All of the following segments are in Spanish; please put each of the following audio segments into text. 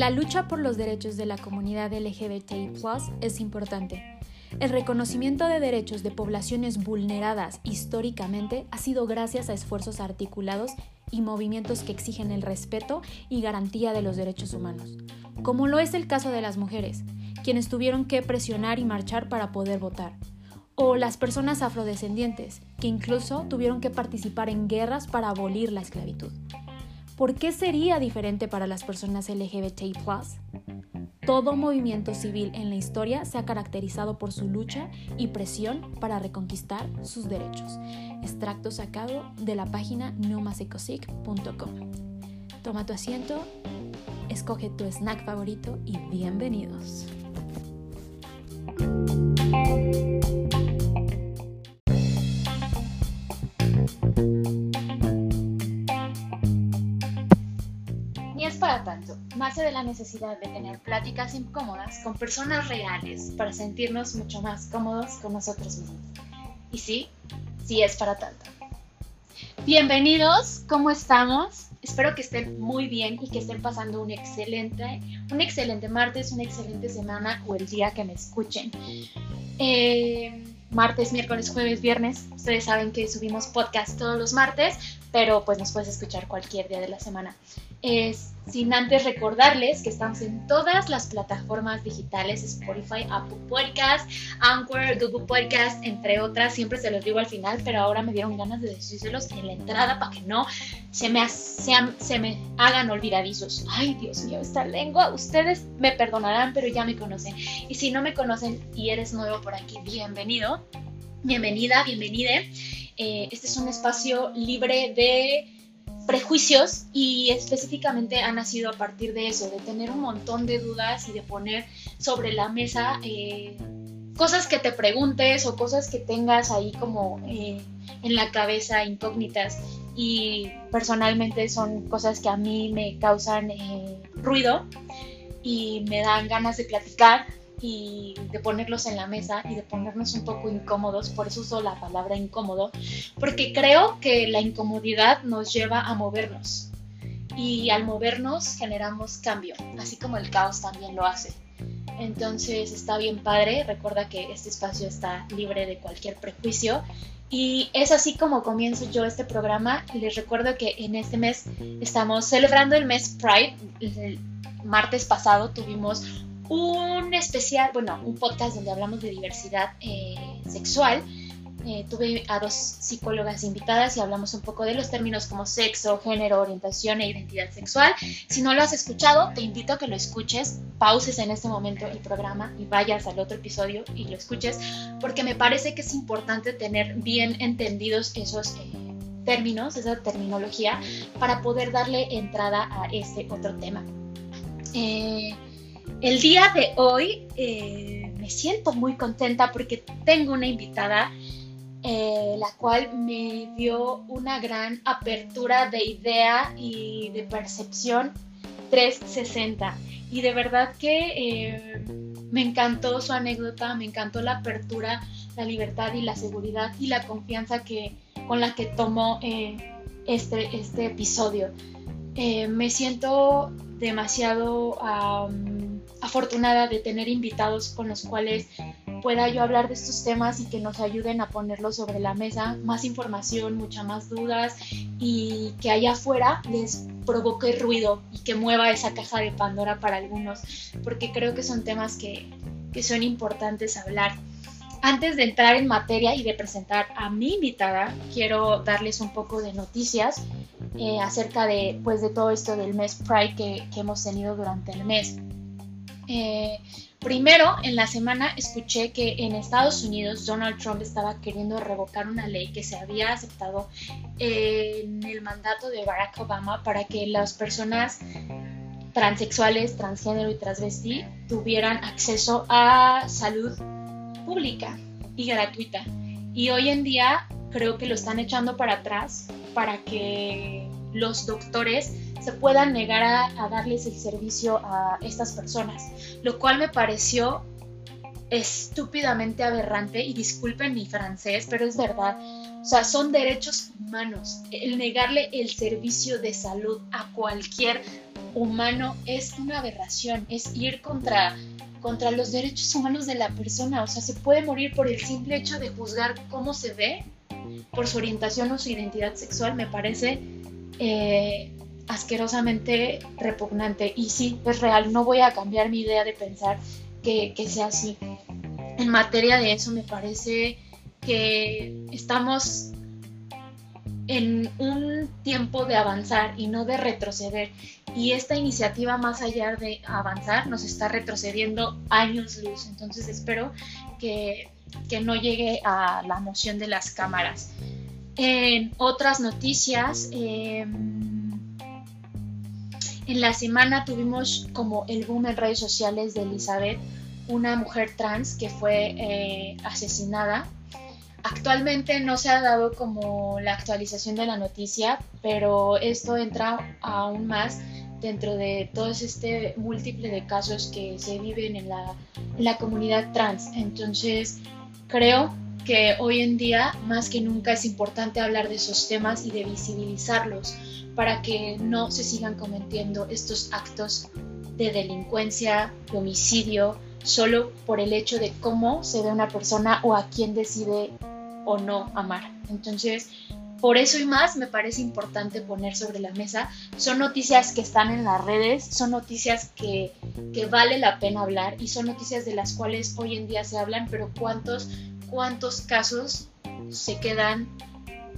La lucha por los derechos de la comunidad LGBTI es importante. El reconocimiento de derechos de poblaciones vulneradas históricamente ha sido gracias a esfuerzos articulados y movimientos que exigen el respeto y garantía de los derechos humanos, como lo es el caso de las mujeres, quienes tuvieron que presionar y marchar para poder votar, o las personas afrodescendientes, que incluso tuvieron que participar en guerras para abolir la esclavitud. ¿Por qué sería diferente para las personas LGBTI? Todo movimiento civil en la historia se ha caracterizado por su lucha y presión para reconquistar sus derechos. Extracto sacado de la página neumasecosic.com. Toma tu asiento, escoge tu snack favorito y bienvenidos. Nace de la necesidad de tener pláticas incómodas con personas reales para sentirnos mucho más cómodos con nosotros mismos. Y sí, sí es para tanto. Bienvenidos, ¿cómo estamos? Espero que estén muy bien y que estén pasando un excelente, un excelente martes, una excelente semana o el día que me escuchen. Eh, martes, miércoles, jueves, viernes. Ustedes saben que subimos podcast todos los martes, pero pues nos puedes escuchar cualquier día de la semana. Es, sin antes recordarles que estamos en todas las plataformas digitales, Spotify, Apple Podcast, Anchor, Google Podcast, entre otras. Siempre se los digo al final, pero ahora me dieron ganas de decírselos en la entrada para que no se me, se me hagan olvidadizos. Ay, Dios mío, esta lengua, ustedes me perdonarán, pero ya me conocen. Y si no me conocen y eres nuevo por aquí, bienvenido, bienvenida, bienvenide. Eh, este es un espacio libre de prejuicios y específicamente ha nacido a partir de eso, de tener un montón de dudas y de poner sobre la mesa eh, cosas que te preguntes o cosas que tengas ahí como eh, en la cabeza incógnitas y personalmente son cosas que a mí me causan ruido y me dan ganas de platicar y de ponerlos en la mesa y de ponernos un poco incómodos, por eso uso la palabra incómodo, porque creo que la incomodidad nos lleva a movernos y al movernos generamos cambio, así como el caos también lo hace. Entonces está bien padre, recuerda que este espacio está libre de cualquier prejuicio y es así como comienzo yo este programa. Les recuerdo que en este mes estamos celebrando el mes Pride. El martes pasado tuvimos un especial, bueno, un podcast donde hablamos de diversidad eh, sexual. Eh, tuve a dos psicólogas invitadas y hablamos un poco de los términos como sexo, género, orientación e identidad sexual. Si no lo has escuchado, te invito a que lo escuches, pauses en este momento el programa y vayas al otro episodio y lo escuches, porque me parece que es importante tener bien entendidos esos eh, términos, esa terminología, para poder darle entrada a este otro tema. El día de hoy eh, me siento muy contenta porque tengo una invitada eh, la cual me dio una gran apertura de idea y de percepción 360. Y de verdad que eh, me encantó su anécdota, me encantó la apertura, la libertad y la seguridad y la confianza que, con la que tomó este, este episodio. me siento demasiado afortunada de tener invitados con los cuales pueda yo hablar de estos temas y que nos ayuden a ponerlos sobre la mesa, más información, muchas más dudas y que allá afuera les provoque ruido y que mueva esa caja de Pandora para algunos, porque creo que son temas que, que son importantes hablar. Antes de entrar en materia y de presentar a mi invitada, quiero darles un poco de noticias eh, acerca de, pues, de todo esto del mes Pride que, que hemos tenido durante el mes. Eh, primero, en la semana escuché que en Estados Unidos Donald Trump estaba queriendo revocar una ley que se había aceptado en el mandato de Barack Obama para que las personas transexuales, transgénero y transvestí tuvieran acceso a salud pública y gratuita. Y hoy en día creo que lo están echando para atrás para que los doctores se puedan negar a, darles el servicio a estas personas, lo cual me pareció estúpidamente aberrante y disculpen mi francés, pero es verdad, O sea, son derechos humanos. El negarle el servicio de salud a cualquier humano es una aberración, es ir contra, contra los derechos humanos de la persona. O sea, se puede morir por el simple hecho de juzgar cómo se ve, por su orientación o su identidad sexual, me parece eh, asquerosamente repugnante. Y sí, es real, no voy a cambiar mi idea de pensar que, que sea así. En materia de eso, me parece que estamos en un tiempo de avanzar y no de retroceder. Y esta iniciativa, más allá de avanzar, nos está retrocediendo años luz. Entonces espero que, no llegue a la moción de las cámaras. En otras noticias, em, en la semana tuvimos como el boom en redes sociales de Elizabeth, una mujer trans que fue eh, asesinada Actualmente no se ha dado como la actualización de la noticia, pero esto entra aún más dentro de todo este múltiple de casos que se viven en la, comunidad trans. Entonces, creo que hoy en día más que nunca es importante hablar de esos temas y de visibilizarlos para que no se sigan cometiendo estos actos de delincuencia, de homicidio, solo por el hecho de cómo se ve una persona o a quién decide o no amar. Entonces, por eso y más me parece importante poner sobre la mesa. Son noticias que están en las redes, son noticias que, vale la pena hablar y son noticias de las cuales hoy en día se hablan, pero ¿cuántos, cuántos casos se quedan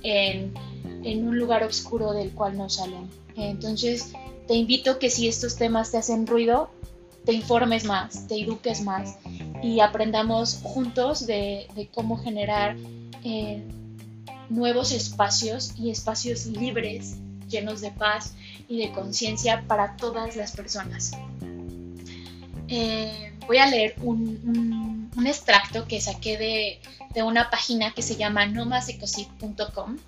en, un lugar oscuro del cual no salen? Entonces, te invito que si estos temas te hacen ruido, te informes más, te eduques más y aprendamos juntos de, de cómo generar eh, nuevos espacios y espacios libres, llenos de paz y de conciencia para todas las personas. Eh, voy a leer un, extracto que saqué de, una página que se llama nomasecosit.com.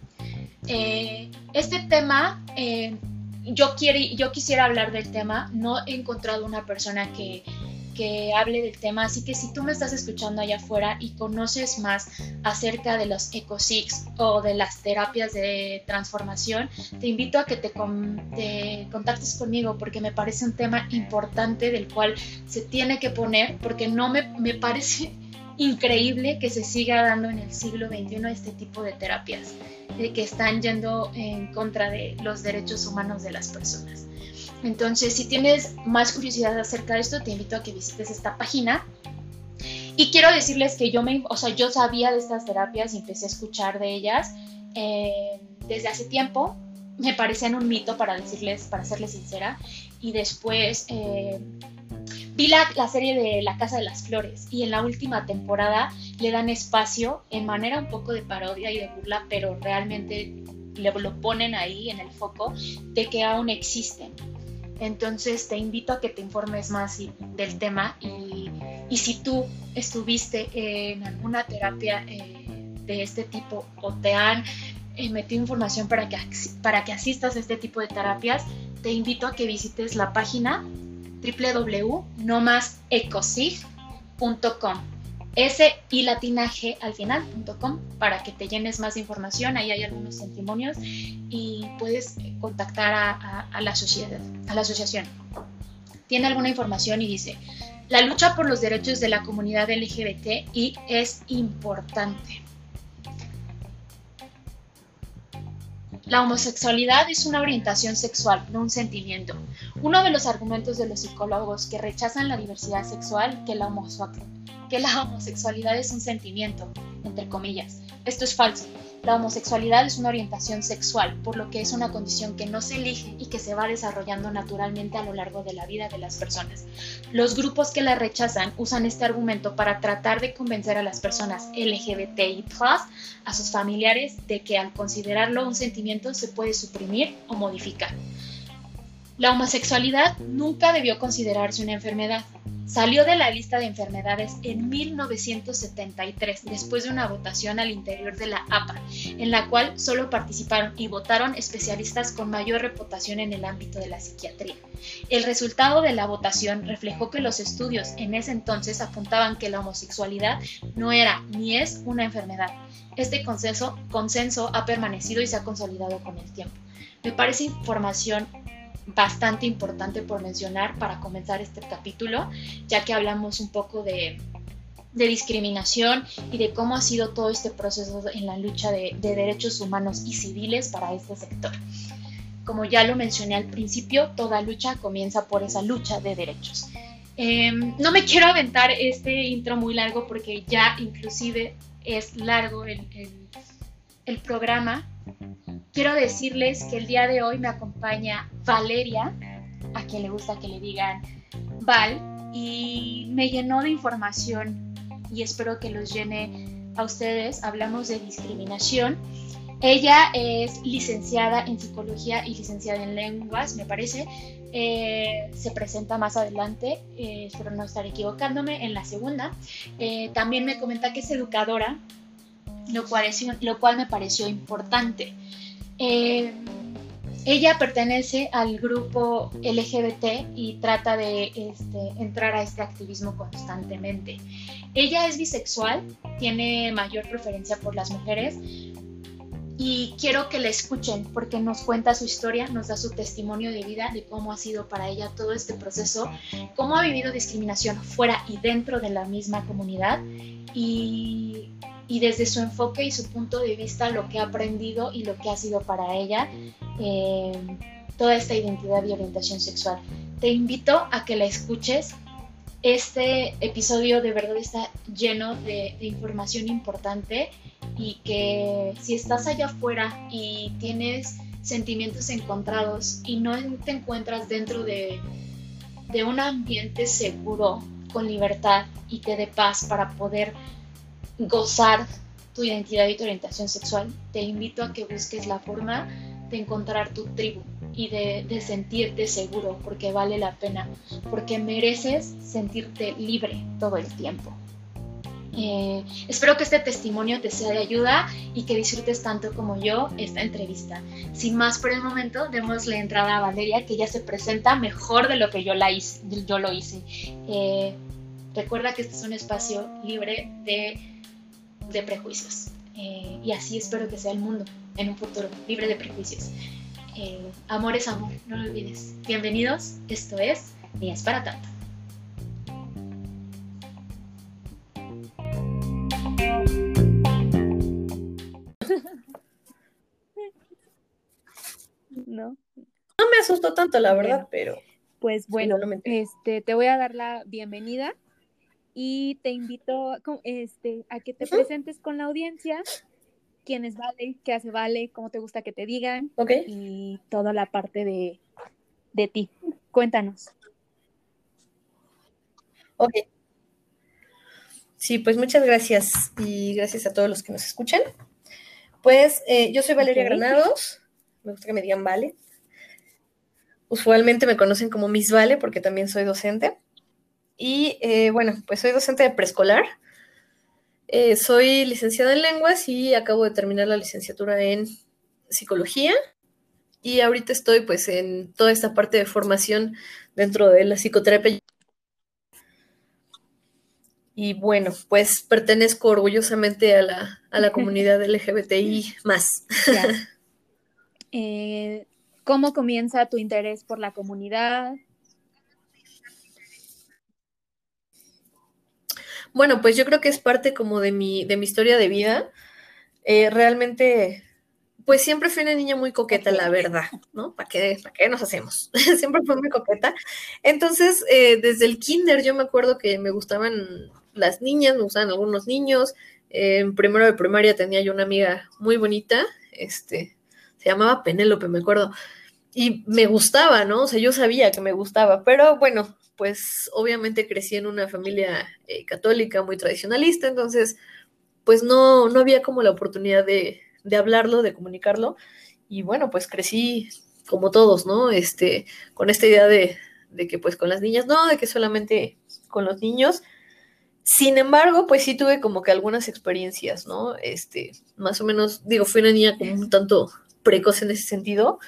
Eh, este tema, yo, yo quisiera hablar del tema, no he encontrado una persona que, que hable del tema. Así que si tú me estás escuchando allá afuera y conoces más acerca de los EcoSix o de las terapias de transformación, te invito a que te, contactes conmigo porque me parece un tema importante del cual se tiene que poner porque no me, me parece increíble que se siga dando en el siglo XXI este tipo de terapias de que están yendo en contra de los derechos humanos de las personas. Entonces, si tienes más curiosidad acerca de esto, te invito a que visites esta página. Y quiero decirles que yo me, o sea, yo sabía de estas terapias y empecé a escuchar de ellas eh, desde hace tiempo. Me parecían un mito para decirles, para serles sincera. Y después eh, vi la, la, serie de La Casa de las Flores y en la última temporada le dan espacio en manera un poco de parodia y de burla, pero realmente le, lo ponen ahí en el foco de que aún existen. Entonces te invito a que te informes más del tema y, si tú estuviste en alguna terapia eh, de este tipo o te han eh, metido información para que, para que asistas a este tipo de terapias, te invito a que visites la página www.nomasecosig.com S y latina G al final.com para que te llenes más información. Ahí hay algunos testimonios y puedes contactar a, la sociedad, a la asociación. Tiene alguna información y dice, la lucha por los derechos de la comunidad LGBT y es importante. La homosexualidad es una orientación sexual, no un sentimiento. Uno de los argumentos de los psicólogos que rechazan la diversidad sexual que la que la homosexualidad es un sentimiento, entre comillas. Esto es falso. La homosexualidad es una orientación sexual, por lo que es una condición que no se elige y que se va desarrollando naturalmente a lo largo de la vida de las personas. Los grupos que la rechazan usan este argumento para tratar de convencer a las personas LGBTI, a sus familiares, de que al considerarlo un sentimiento se puede suprimir o modificar. La homosexualidad nunca debió considerarse una enfermedad, Salió de la lista de enfermedades en 1973, después de una votación al interior de la APA, en la cual solo participaron y votaron especialistas con mayor reputación en el ámbito de la psiquiatría. El resultado de la votación reflejó que los estudios en ese entonces apuntaban que la homosexualidad no era ni es una enfermedad. Este consenso, consenso ha permanecido y se ha consolidado con el tiempo. Me parece información bastante importante por mencionar para comenzar este capítulo, ya que hablamos un poco de, discriminación y de cómo ha sido todo este proceso en la lucha de, derechos humanos y civiles para este sector. Como ya lo mencioné al principio, toda lucha comienza por esa lucha de derechos. Em, no me quiero aventar este intro muy largo porque ya inclusive es largo el, el programa, Quiero decirles que el día de hoy me acompaña Valeria, a quien le gusta que le digan Val, y me llenó de información y espero que los llene a ustedes. Hablamos de discriminación. Ella es licenciada en psicología y licenciada en lenguas, me parece. Eh, se presenta más adelante, eh, espero no estar equivocándome, en la segunda. Eh, también me comenta que es educadora, lo cual, lo cual me pareció importante. Eh, ella pertenece al grupo LGBT y trata de este, entrar a este activismo constantemente. Ella es bisexual, tiene mayor preferencia por las mujeres y quiero que la escuchen porque nos cuenta su historia, nos da su testimonio de vida de cómo ha sido para ella todo este proceso, cómo ha vivido discriminación fuera y dentro de la misma comunidad y y desde su enfoque y su punto de vista lo que ha aprendido y lo que ha sido para ella eh, toda esta identidad y orientación sexual. Te invito a que la escuches. Este episodio de verdad está lleno de, información importante y que si estás allá afuera y tienes sentimientos encontrados y no te encuentras dentro de, de un ambiente seguro, con libertad y que dé paz para poder gozar tu identidad y tu orientación sexual, te invito a que busques la forma de encontrar tu tribu y de, sentirte seguro, porque vale la pena, porque mereces sentirte libre todo el tiempo. Eh, espero que este testimonio te sea de ayuda y que disfrutes tanto como yo esta entrevista. Sin más por el momento, démosle entrada a Valeria, que ya se presenta mejor de lo que yo, la hice, yo lo hice. Eh, recuerda que este es un espacio libre de de prejuicios. Eh, y así espero que sea el mundo en un futuro libre de prejuicios. Eh, amor es amor, no lo olvides. Bienvenidos, esto es Ni es para tanto. No. No me asustó tanto, la verdad, pero. Pues bueno, este, te voy a dar la bienvenida y te invito este, a que te presentes con la audiencia, quién es Vale, qué hace Vale, cómo te gusta que te digan y toda la parte de, de ti. Cuéntanos. Ok. Sí, pues muchas gracias y gracias a todos los que nos escuchan. Pues eh, yo soy Valeria Granados, me gusta que me digan Vale. Usualmente me conocen como Miss Vale porque también soy docente. Y eh, bueno, pues soy docente de preescolar. Eh, soy licenciada en lenguas y acabo de terminar la licenciatura en psicología. Y ahorita estoy pues en toda esta parte de formación dentro de la psicoterapia. Y bueno, pues pertenezco orgullosamente a la, a la comunidad LGBTI más. Eh, ¿Cómo comienza tu interés por la comunidad? Bueno, pues yo creo que es parte como de mi, de mi historia de vida. Eh, realmente, pues siempre fui una niña muy coqueta, la verdad, ¿no? ¿Para qué, para qué nos hacemos? siempre fui muy coqueta. Entonces, eh, desde el kinder yo me acuerdo que me gustaban las niñas, me gustaban algunos niños. en primero de primaria tenía yo una amiga muy bonita, este, se llamaba Penélope, me acuerdo. Y me gustaba, ¿no? O sea, yo sabía que me gustaba, pero bueno, pues obviamente crecí en una familia eh, católica muy tradicionalista, entonces pues no, no había como la oportunidad de, de, hablarlo, de comunicarlo. Y bueno, pues crecí como todos, ¿no? Este, con esta idea de, de, que pues con las niñas no, de que solamente con los niños. Sin embargo, pues sí tuve como que algunas experiencias, ¿no? Este, más o menos, digo, fui una niña como un tanto precoz en ese sentido.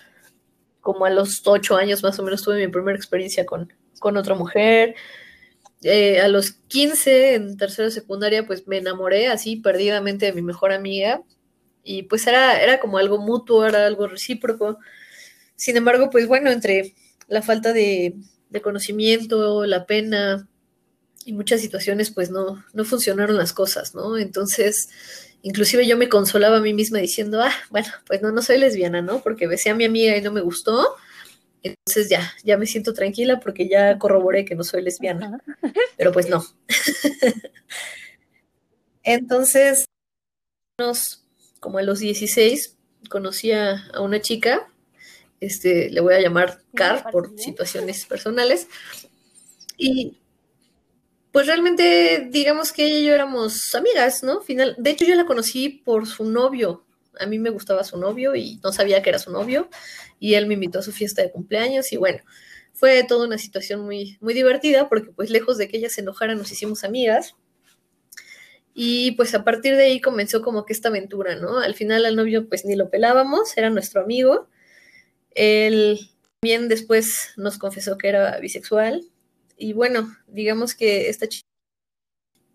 Como a los ocho años más o menos tuve mi primera experiencia con, con otra mujer. Eh, a los 15, en tercera secundaria, pues me enamoré así perdidamente de mi mejor amiga. Y pues era, era como algo mutuo, era algo recíproco. Sin embargo, pues bueno, entre la falta de, de conocimiento, la pena, y muchas situaciones pues no, no funcionaron las cosas, ¿no? Entonces, inclusive yo me consolaba a mí misma diciendo, ah, bueno, pues no, no soy lesbiana, ¿no? Porque besé a mi amiga y no me gustó, entonces ya, ya me siento tranquila porque ya corroboré que no soy lesbiana, pero pues no. entonces, como a los 16, conocí a, a una chica, este, le voy a llamar Car por situaciones personales, y pues realmente digamos que ella y yo éramos amigas, ¿no? Final, de hecho yo la conocí por su novio. A mí me gustaba su novio y no sabía que era su novio y él me invitó a su fiesta de cumpleaños y bueno, fue toda una situación muy muy divertida porque pues lejos de que ella se enojara nos hicimos amigas. Y pues a partir de ahí comenzó como que esta aventura, ¿no? Al final al novio pues ni lo pelábamos, era nuestro amigo. Él también después nos confesó que era bisexual, y bueno, digamos que esta chica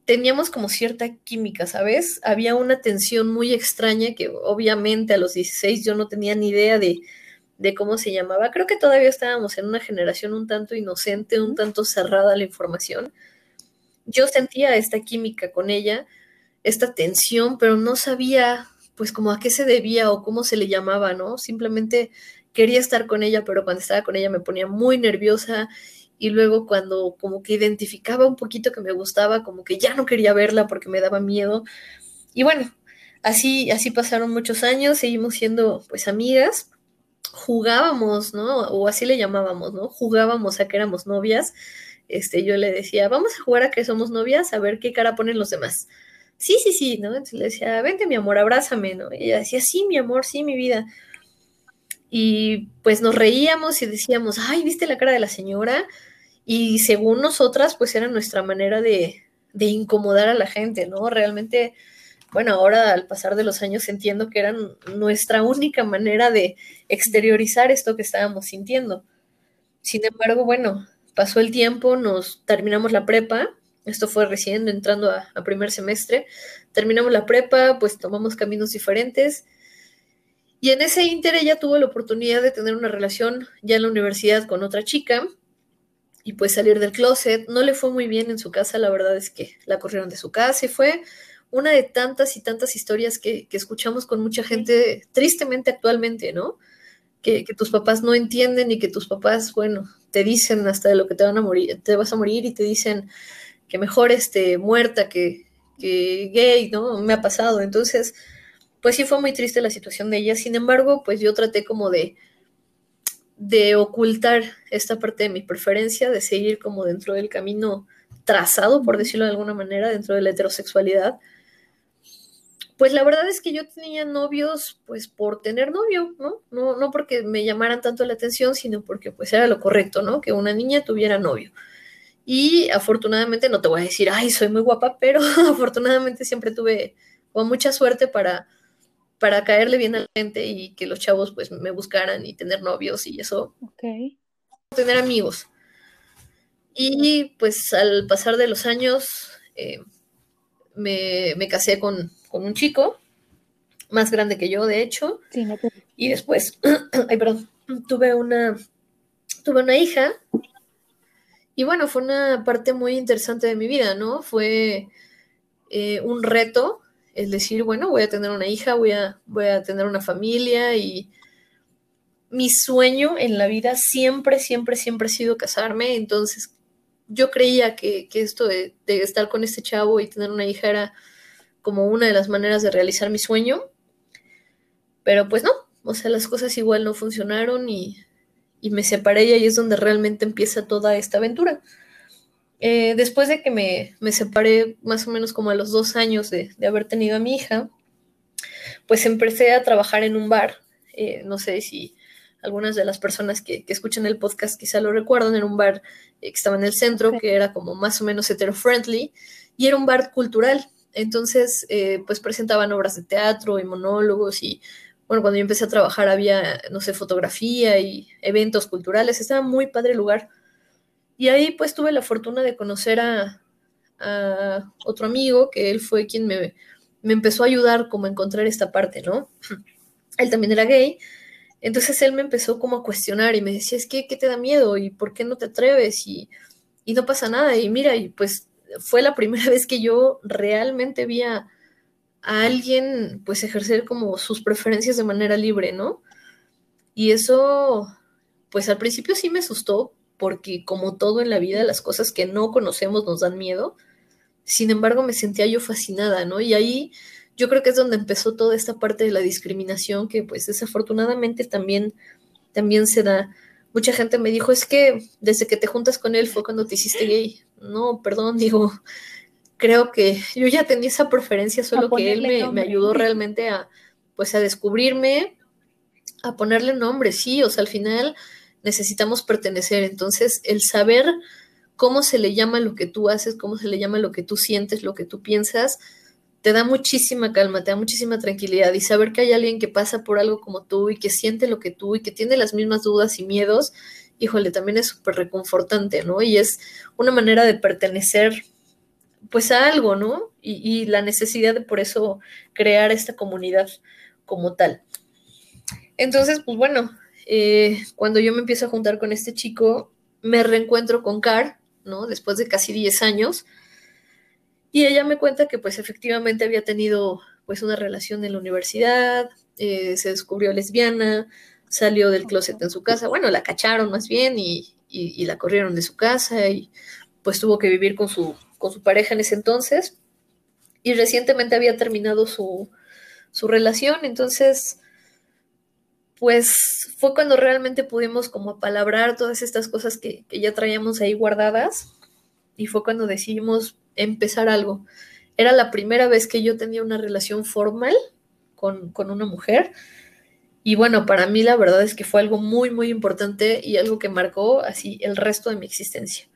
teníamos como cierta química, ¿sabes? Había una tensión muy extraña que obviamente a los 16 yo no tenía ni idea de, de cómo se llamaba. Creo que todavía estábamos en una generación un tanto inocente, un tanto cerrada a la información. Yo sentía esta química con ella, esta tensión, pero no sabía pues como a qué se debía o cómo se le llamaba, ¿no? Simplemente quería estar con ella, pero cuando estaba con ella me ponía muy nerviosa y luego cuando como que identificaba un poquito que me gustaba, como que ya no quería verla porque me daba miedo. Y bueno, así, así pasaron muchos años, seguimos siendo pues amigas, jugábamos, ¿no? O así le llamábamos, ¿no? Jugábamos a que éramos novias. Este, yo le decía, vamos a jugar a que somos novias, a ver qué cara ponen los demás. Sí, sí, sí, ¿no? Entonces le decía, vente mi amor, abrázame, ¿no? Y ella decía, sí, mi amor, sí, mi vida. Y pues nos reíamos y decíamos, ay, ¿viste la cara de la señora? Y según nosotras, pues era nuestra manera de, incomodar a la gente, ¿no? Realmente, bueno, ahora al pasar de los años entiendo que era nuestra única manera de exteriorizar esto que estábamos sintiendo. Sin embargo, bueno, pasó el tiempo, nos terminamos la prepa, esto fue recién entrando a, a primer semestre, terminamos la prepa, pues tomamos caminos diferentes. Y en ese inter ella tuvo la oportunidad de tener una relación ya en la universidad con otra chica, y pues salir del closet. No le fue muy bien en su casa, la verdad es que la corrieron de su casa y fue una de tantas y tantas historias que, escuchamos con mucha gente tristemente actualmente, ¿no? Que, tus papás no entienden y que tus papás, bueno, te dicen hasta de lo que te van a morir, te vas a morir y te dicen que mejor esté muerta que, que gay, ¿no? Me ha pasado. Entonces, pues sí fue muy triste la situación de ella. Sin embargo, pues yo traté como de, de ocultar esta parte de mi preferencia, de seguir como dentro del camino trazado, por decirlo de alguna manera, dentro de la heterosexualidad. Pues la verdad es que yo tenía novios, pues por tener novio, ¿no? No, no porque me llamaran tanto la atención, sino porque pues era lo correcto, ¿no? Que una niña tuviera novio. Y afortunadamente, no te voy a decir, ay, soy muy guapa, pero afortunadamente siempre tuve mucha suerte para, para caerle bien a la gente y que los chavos pues me buscaran y tener novios y eso. Ok. Tener amigos. Y pues al pasar de los años eh, me, casé con, un chico, más grande que yo, de hecho. Sí, me y después, ay, perdón, tuve una, tuve una hija. Y bueno, fue una parte muy interesante de mi vida, ¿no? Fue eh, un reto es decir, bueno, voy a tener una hija, voy a, voy a tener una familia y mi sueño en la vida siempre, siempre, siempre ha sido casarme, entonces yo creía que, esto de, estar con este chavo y tener una hija era como una de las maneras de realizar mi sueño, pero pues no, o sea, las cosas igual no funcionaron y, y me separé y ahí es donde realmente empieza toda esta aventura. Eh, después de que me, separé más o menos como a los dos años de, haber tenido a mi hija, pues empecé a trabajar en un bar. Eh, no sé si algunas de las personas que, que, escuchan el podcast quizá lo recuerdan, era un bar que estaba en el centro, que era como más o menos hetero-friendly, y era un bar cultural. Entonces, eh, pues presentaban obras de teatro y monólogos y, bueno, cuando yo empecé a trabajar había, no sé, fotografía y eventos culturales, estaba muy padre el lugar. Y ahí pues tuve la fortuna de conocer a, otro amigo, que él fue quien me, me empezó a ayudar como a encontrar esta parte, ¿no? Él también era gay, entonces él me empezó como a cuestionar y me decía, es que, ¿qué te da miedo? ¿Y por qué no te atreves? Y, y no pasa nada. Y mira, y pues fue la primera vez que yo realmente vi a, a, alguien pues ejercer como sus preferencias de manera libre, ¿no? Y eso, pues al principio sí me asustó, porque como todo en la vida, las cosas que no conocemos nos dan miedo. Sin embargo, me sentía yo fascinada, ¿no? Y ahí yo creo que es donde empezó toda esta parte de la discriminación que pues desafortunadamente también, también se da. Mucha gente me dijo, es que desde que te juntas con él fue cuando te hiciste gay. No, perdón, digo, creo que yo ya tenía esa preferencia, solo que él me, me, ayudó realmente a, pues a descubrirme, a ponerle nombre, sí, o sea, al final necesitamos pertenecer, entonces el saber cómo se le llama lo que tú haces, cómo se le llama lo que tú sientes, lo que tú piensas, te da muchísima calma, te da muchísima tranquilidad y saber que hay alguien que pasa por algo como tú y que siente lo que tú y que tiene las mismas dudas y miedos, híjole, también es súper reconfortante, ¿no? Y es una manera de pertenecer pues a algo, ¿no? Y, y, la necesidad de por eso crear esta comunidad como tal. Entonces, pues bueno, eh, cuando yo me empiezo a juntar con este chico, me reencuentro con Car, ¿no? Después de casi 10 años. Y ella me cuenta que pues efectivamente había tenido pues una relación en la universidad, eh, se descubrió lesbiana, salió del closet en su casa, bueno, la cacharon más bien y, y, y, la corrieron de su casa y pues tuvo que vivir con su, con su pareja en ese entonces y recientemente había terminado su, su relación, entonces pues fue cuando realmente pudimos como apalabrar todas estas cosas que, que ya traíamos ahí guardadas y fue cuando decidimos empezar algo. Era la primera vez que yo tenía una relación formal con, con, una mujer. Y bueno, para mí la verdad es que fue algo muy, muy importante y algo que marcó así el resto de mi existencia.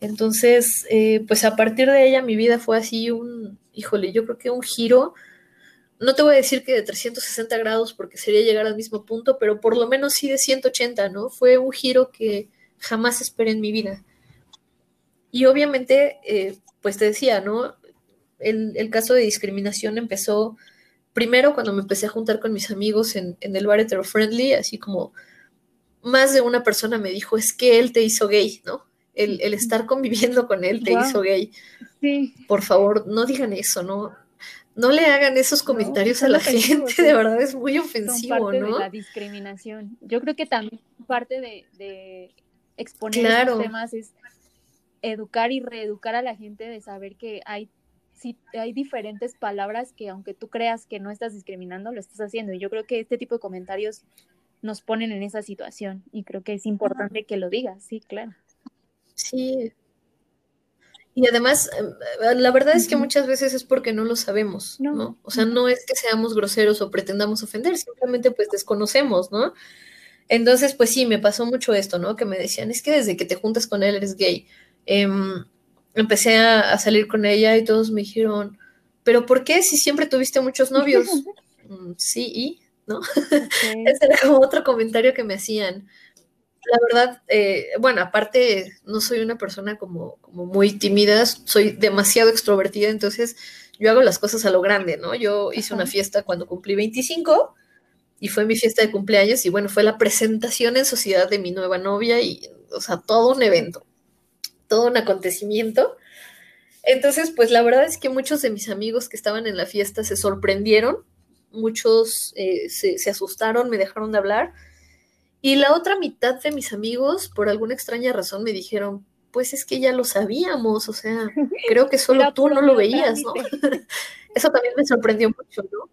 Entonces, eh, pues a partir de ella mi vida fue así un, híjole, yo creo que un giro. No te voy a decir que de 360 grados porque sería llegar al mismo punto, pero por lo menos sí de 180, ¿no? Fue un giro que jamás esperé en mi vida. Y obviamente, eh, pues te decía, ¿no? El, el, caso de discriminación empezó primero cuando me empecé a juntar con mis amigos en, en el bar hetero friendly, así como más de una persona me dijo, es que él te hizo gay, ¿no? El, el estar conviviendo con él te wow. hizo gay. Sí. Por favor, no digan eso, ¿no? No le hagan esos comentarios no, a la gente, de verdad es muy ofensivo, Son parte ¿no? De la discriminación. Yo creo que también parte de, de exponer claro. estos temas es educar y reeducar a la gente de saber que hay, sí, hay diferentes palabras que aunque tú creas que no estás discriminando, lo estás haciendo. Y yo creo que este tipo de comentarios nos ponen en esa situación y creo que es importante que lo digas, sí, claro. Sí. Y además, la verdad es que muchas veces es porque no lo sabemos, ¿no? ¿no? O sea, no es que seamos groseros o pretendamos ofender, simplemente pues desconocemos, ¿no? Entonces, pues sí, me pasó mucho esto, ¿no? Que me decían, es que desde que te juntas con él eres gay. Eh, empecé a, a, salir con ella y todos me dijeron, pero ¿por qué si siempre tuviste muchos novios? mm, sí, ¿y? ¿No? Okay. Ese era como otro comentario que me hacían. La verdad, eh, bueno, aparte no soy una persona como, como muy tímida, soy demasiado extrovertida, entonces yo hago las cosas a lo grande, ¿no? Yo hice una fiesta cuando cumplí 25 y fue mi fiesta de cumpleaños y bueno, fue la presentación en sociedad de mi nueva novia y, o sea, todo un evento todo un acontecimiento. Entonces, pues la verdad es que muchos de mis amigos que estaban en la fiesta se sorprendieron, muchos eh, se, se, asustaron, me dejaron de hablar. Y la otra mitad de mis amigos, por alguna extraña razón, me dijeron, pues es que ya lo sabíamos, o sea, creo que solo tú no lo veías, ¿no? Eso también me sorprendió mucho, ¿no?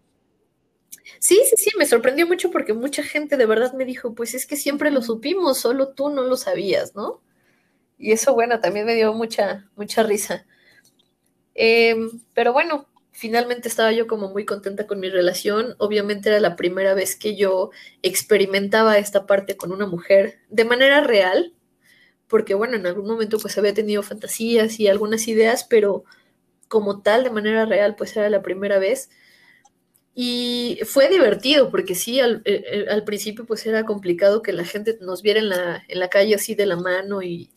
Sí, sí, sí, me sorprendió mucho porque mucha gente de verdad me dijo, pues es que siempre lo supimos, solo tú no lo sabías, ¿no? Y eso, bueno, también me dio mucha, mucha risa. Eh, pero bueno, finalmente estaba yo como muy contenta con mi relación. Obviamente era la primera vez que yo experimentaba esta parte con una mujer de manera real, porque bueno, en algún momento pues había tenido fantasías y algunas ideas, pero como tal, de manera real, pues era la primera vez. Y fue divertido, porque sí, al, eh, eh, principio pues era complicado que la gente nos viera en la, en la calle así de la mano y,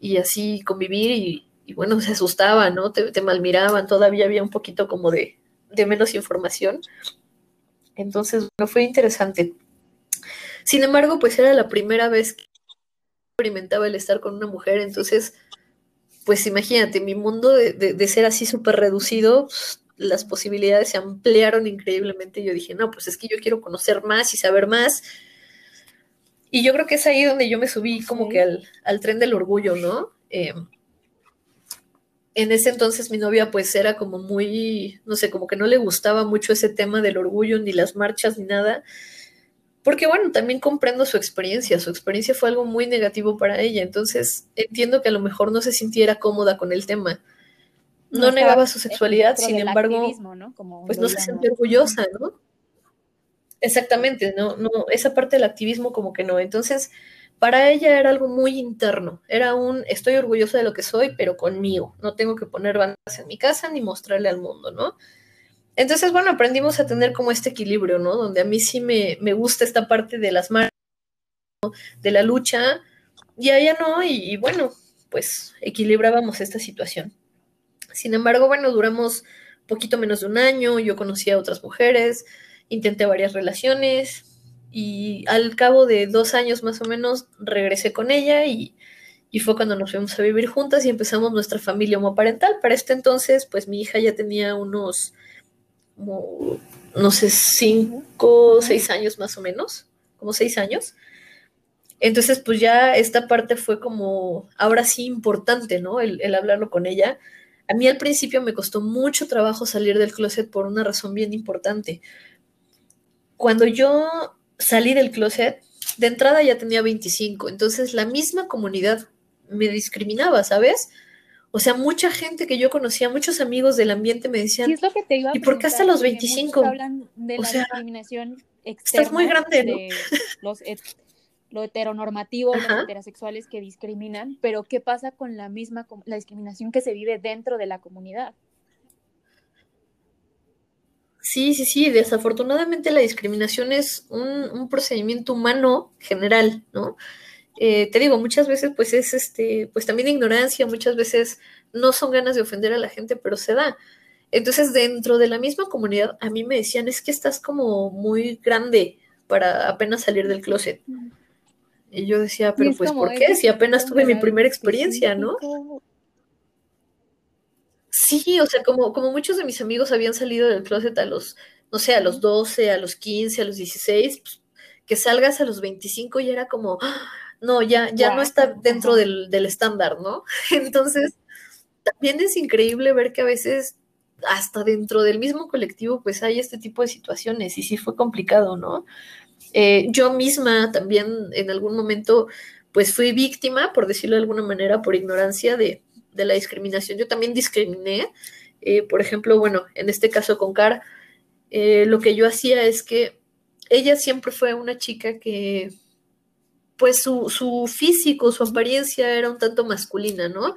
y así convivir y, y, bueno, se asustaban, ¿no? Te, te, malmiraban, todavía había un poquito como de, de menos información. Entonces, bueno, fue interesante. Sin embargo, pues era la primera vez que experimentaba el estar con una mujer, entonces, pues imagínate, mi mundo de, de, de ser así súper reducido, pues, las posibilidades se ampliaron increíblemente. Yo dije, no, pues es que yo quiero conocer más y saber más. Y yo creo que es ahí donde yo me subí como que al, al, tren del orgullo, ¿no? Eh, en ese entonces mi novia pues era como muy, no sé, como que no le gustaba mucho ese tema del orgullo, ni las marchas, ni nada. Porque bueno, también comprendo su experiencia, su experiencia fue algo muy negativo para ella, entonces entiendo que a lo mejor no se sintiera cómoda con el tema no, no negaba su sexualidad, sin embargo, ¿no? pues no se sentía orgullosa, ¿no? Exactamente, no, no, esa parte del activismo como que no. Entonces, para ella era algo muy interno, era un estoy orgullosa de lo que soy, pero conmigo, no tengo que poner bandas en mi casa ni mostrarle al mundo, ¿no? Entonces, bueno, aprendimos a tener como este equilibrio, ¿no? Donde a mí sí me, me gusta esta parte de las manos, de la lucha, y a ella no, y, y bueno, pues equilibrábamos esta situación. Sin embargo, bueno, duramos poquito menos de un año, yo conocí a otras mujeres, intenté varias relaciones y al cabo de dos años más o menos regresé con ella y, y fue cuando nos fuimos a vivir juntas y empezamos nuestra familia homoparental. Para este entonces, pues mi hija ya tenía unos, como, no sé, cinco, seis años más o menos, como seis años. Entonces, pues ya esta parte fue como, ahora sí importante, ¿no? El, el hablarlo con ella a mí al principio me costó mucho trabajo salir del closet por una razón bien importante. Cuando yo salí del closet, de entrada ya tenía 25, entonces la misma comunidad me discriminaba, ¿sabes? O sea, mucha gente que yo conocía, muchos amigos del ambiente me decían, ¿Y, es lo que te iba a ¿y por qué hasta los 25? Hablan de o la sea, discriminación Estás muy grande, ¿no? de los lo heteronormativo, Ajá. los heterosexuales que discriminan, pero ¿qué pasa con la misma, la discriminación que se vive dentro de la comunidad? Sí, sí, sí, desafortunadamente la discriminación es un, un procedimiento humano general, ¿no? Eh, te digo, muchas veces pues es este, pues también ignorancia, muchas veces no son ganas de ofender a la gente, pero se da. Entonces, dentro de la misma comunidad, a mí me decían, es que estás como muy grande para apenas salir del closet. Y yo decía, pero es pues, ¿por qué? Si apenas tuve mi primera experiencia, ¿no? Sí, o sea, como, como muchos de mis amigos habían salido del closet a los, no sé, a los 12, a los 15, a los 16, pues, que salgas a los 25 y era como, ¡ah! no, ya, ya no está dentro del, del estándar, ¿no? Entonces, también es increíble ver que a veces hasta dentro del mismo colectivo pues hay este tipo de situaciones y sí fue complicado, ¿no? Eh, yo misma también en algún momento pues fui víctima, por decirlo de alguna manera, por ignorancia de, de la discriminación. Yo también discriminé, eh, por ejemplo, bueno, en este caso con Car, eh, lo que yo hacía es que ella siempre fue una chica que pues su, su físico, su apariencia era un tanto masculina, ¿no?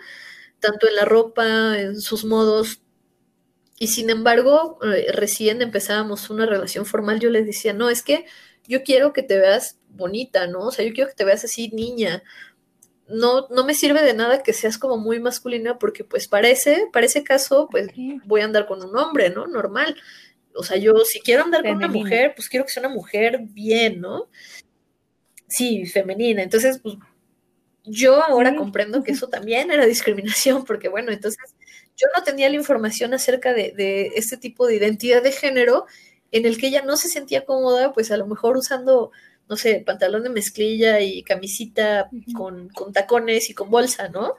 Tanto en la ropa, en sus modos, y sin embargo, eh, recién empezábamos una relación formal, yo les decía, no, es que yo quiero que te veas bonita, ¿no? O sea, yo quiero que te veas así, niña. No, no me sirve de nada que seas como muy masculina porque pues parece, para ese caso, pues voy a andar con un hombre, ¿no? Normal. O sea, yo si quiero andar con una mujer, pues quiero que sea una mujer bien, ¿no? Sí, femenina. Entonces, pues yo ahora Sí. comprendo que eso también era discriminación, porque bueno, entonces yo no tenía la información acerca de, de este tipo de identidad de género en el que ella no se sentía cómoda, pues a lo mejor usando, no sé, pantalón de mezclilla y camisita con, con tacones y con bolsa, ¿no?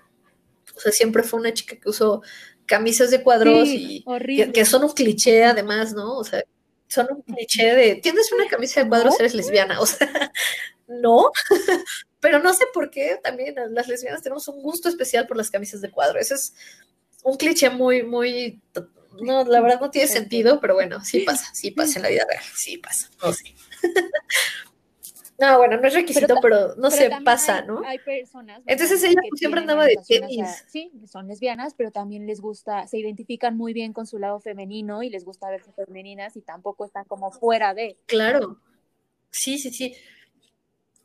O sea, siempre fue una chica que usó camisas de cuadros Sí, y que, que son un cliché además, ¿no? O sea, son un cliché de, tienes una camisa de cuadros, eres lesbiana, o sea, no, pero no sé por qué también las lesbianas tenemos un gusto especial por las camisas de cuadro, eso es un cliché muy, muy no, la verdad no tiene sentido, pero bueno, sí pasa, sí pasa en la vida real, sí pasa, no sé. No, bueno, no es requisito, pero, no se pasa, ¿no? Hay personas. Entonces ella siempre andaba de tenis. sí, son lesbianas, pero también les gusta, se identifican muy bien con su lado femenino y les gusta verse femeninas y tampoco están como fuera de. Claro. Sí, sí, sí.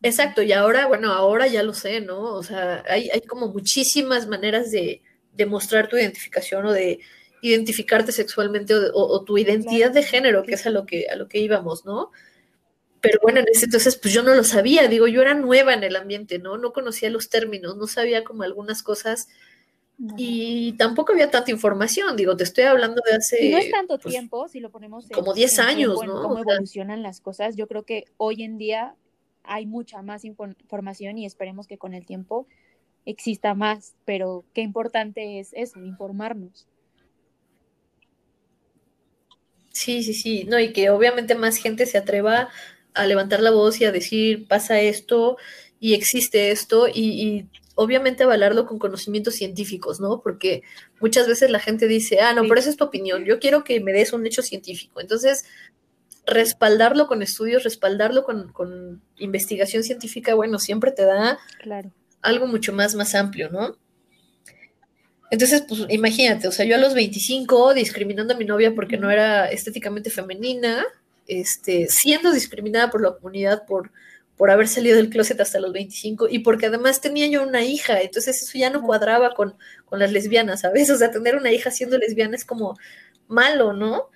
Exacto, y ahora, bueno, ahora ya lo sé, ¿no? O sea, hay, hay como muchísimas maneras de, de mostrar tu identificación o de identificarte sexualmente o, tu identidad de género, que es a lo que, a lo que íbamos, ¿no? Pero bueno, en ese entonces, pues yo no lo sabía, digo, yo era nueva en el ambiente, ¿no? No conocía los términos, no sabía como algunas cosas y tampoco había tanta información, digo, te estoy hablando de hace... no es tanto pues, tiempo, si lo ponemos en, Como 10 años, ¿no? Cómo evolucionan las cosas, yo creo que hoy en día hay mucha más información y esperemos que con el tiempo exista más, pero qué importante es eso, informarnos. Sí, sí, sí, no, y que obviamente más gente se atreva a levantar la voz y a decir, pasa esto y existe esto, y, obviamente avalarlo con conocimientos científicos, ¿no? Porque muchas veces la gente dice, ah, no, pero esa es tu opinión, yo quiero que me des un hecho científico. Entonces, respaldarlo con estudios, respaldarlo con, con investigación científica, bueno, siempre te da claro algo mucho más, más amplio, ¿no? Entonces, pues imagínate, o sea, yo a los 25 discriminando a mi novia porque no era estéticamente femenina, este, siendo discriminada por la comunidad por, por haber salido del closet hasta los 25 y porque además tenía yo una hija, entonces eso ya no cuadraba con, con las lesbianas, ¿sabes? O sea, tener una hija siendo lesbiana es como malo, ¿no?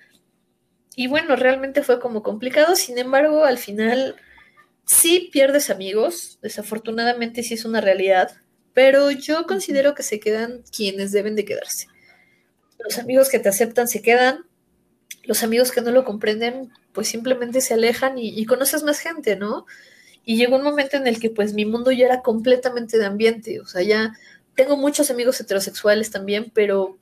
Y bueno, realmente fue como complicado, sin embargo, al final sí pierdes amigos, desafortunadamente sí es una realidad, pero yo considero que se quedan quienes deben de quedarse. Los amigos que te aceptan se quedan, los amigos que no lo comprenden pues simplemente se alejan y, conoces más gente, ¿no? Y llegó un momento en el que pues mi mundo ya era completamente de ambiente, o sea, ya tengo muchos amigos heterosexuales también, pero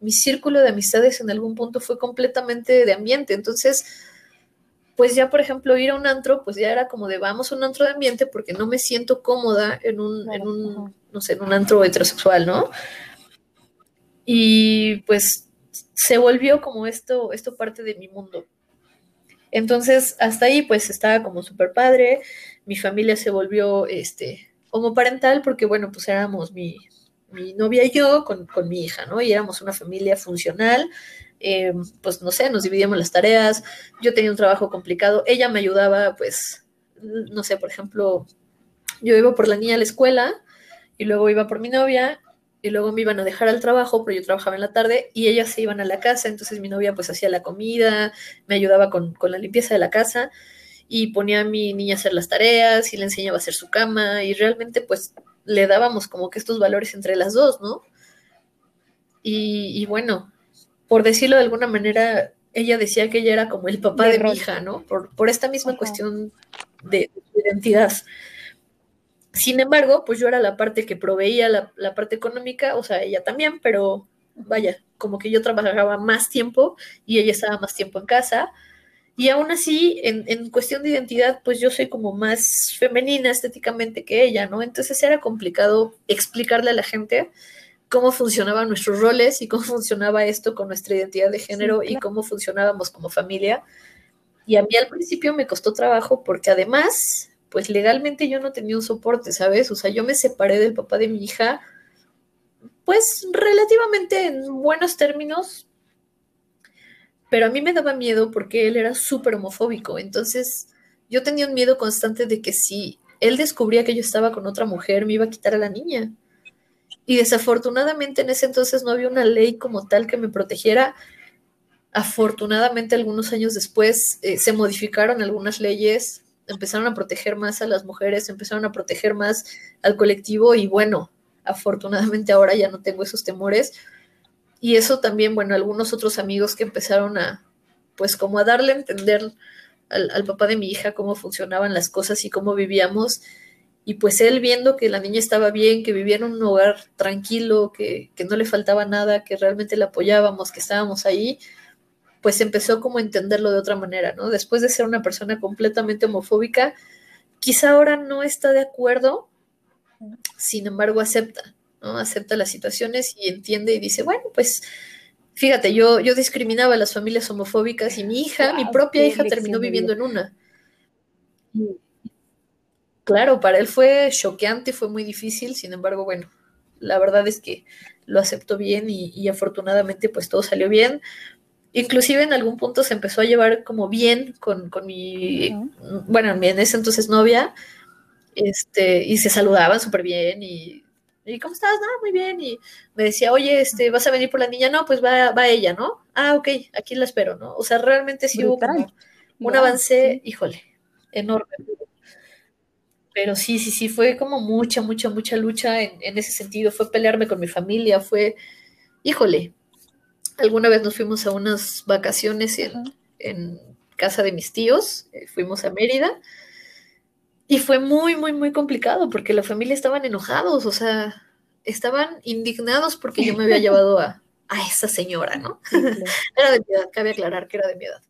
mi círculo de amistades en algún punto fue completamente de ambiente, entonces pues ya, por ejemplo, ir a un antro, pues ya era como de vamos a un antro de ambiente porque no me siento cómoda en un, en un no sé, en un antro heterosexual, ¿no? Y pues se volvió como esto, esto parte de mi mundo. Entonces, hasta ahí, pues estaba como súper padre. Mi familia se volvió, este, parental porque, bueno, pues éramos mi, mi novia y yo con, con, mi hija, ¿no? Y éramos una familia funcional, eh, pues no sé, nos dividíamos las tareas, yo tenía un trabajo complicado, ella me ayudaba, pues, no sé, por ejemplo, yo iba por la niña a la escuela y luego iba por mi novia y luego me iban a dejar al trabajo, pero yo trabajaba en la tarde y ellas se iban a la casa, entonces mi novia pues hacía la comida, me ayudaba con, con la limpieza de la casa y ponía a mi niña a hacer las tareas y le enseñaba a hacer su cama y realmente pues le dábamos como que estos valores entre las dos, ¿no? Y, y bueno, por decirlo de alguna manera, ella decía que ella era como el papá de, mi hija, ¿no? Por, por esta misma cuestión de, identidad. Sin embargo, pues yo era la parte que proveía la, la, parte económica, o sea, ella también, pero vaya, como que yo trabajaba más tiempo y ella estaba más tiempo en casa. Y aún así, en, en, cuestión de identidad, pues yo soy como más femenina estéticamente que ella, ¿no? Entonces era complicado explicarle a la gente cómo funcionaban nuestros roles y cómo funcionaba esto con nuestra identidad de género y cómo funcionábamos como familia. Y a mí al principio me costó trabajo porque además, pues legalmente yo no tenía un soporte, ¿sabes? O sea, yo me separé del papá de mi hija, pues relativamente en buenos términos, pero a mí me daba miedo porque él era súper homofóbico. Entonces, yo tenía un miedo constante de que si él descubría que yo estaba con otra mujer, me iba a quitar a la niña. Y desafortunadamente en ese entonces no había una ley como tal que me protegiera. Afortunadamente algunos años después eh, se modificaron algunas leyes, empezaron a proteger más a las mujeres, empezaron a proteger más al colectivo y bueno, afortunadamente ahora ya no tengo esos temores. Y eso también, bueno, algunos otros amigos que empezaron a, pues como a darle a entender al, al papá de mi hija cómo funcionaban las cosas y cómo vivíamos, y pues él viendo que la niña estaba bien, que vivía en un hogar tranquilo, que, no le faltaba nada, que realmente la apoyábamos, que estábamos ahí, pues empezó como a entenderlo de otra manera, ¿no? Después de ser una persona completamente homofóbica, quizá ahora no está de acuerdo, sin embargo acepta, ¿no? Acepta las situaciones y entiende y dice, bueno, pues Fíjate, yo, yo discriminaba a las familias homofóbicas y mi hija, mi propia hija, terminó viviendo en una. Claro, para él fue choqueante, fue muy difícil, sin embargo, bueno, la verdad es que lo aceptó bien y, afortunadamente pues todo salió bien. Inclusive en algún punto se empezó a llevar como bien con, mi, bueno, en ese entonces novia, este, y se saludaban súper bien y, ¿cómo estás? No, muy bien. Y me decía, oye, este, ¿vas a venir por la niña? No, pues va, va ella, ¿no? Ah, ok, aquí la espero, ¿no? O sea, realmente sí hubo como un avance, híjole, enorme. Pero sí, sí, sí, fue como mucha, mucha, mucha lucha en, ese sentido. Fue pelearme con mi familia, fue, híjole, alguna vez nos fuimos a unas vacaciones en, casa de mis tíos, eh, fuimos a Mérida, y fue muy, muy, muy complicado porque la familia estaban enojados, o sea, estaban indignados porque yo me había llevado a, a esa señora, ¿no? era de mi edad, cabe aclarar que era de mi edad.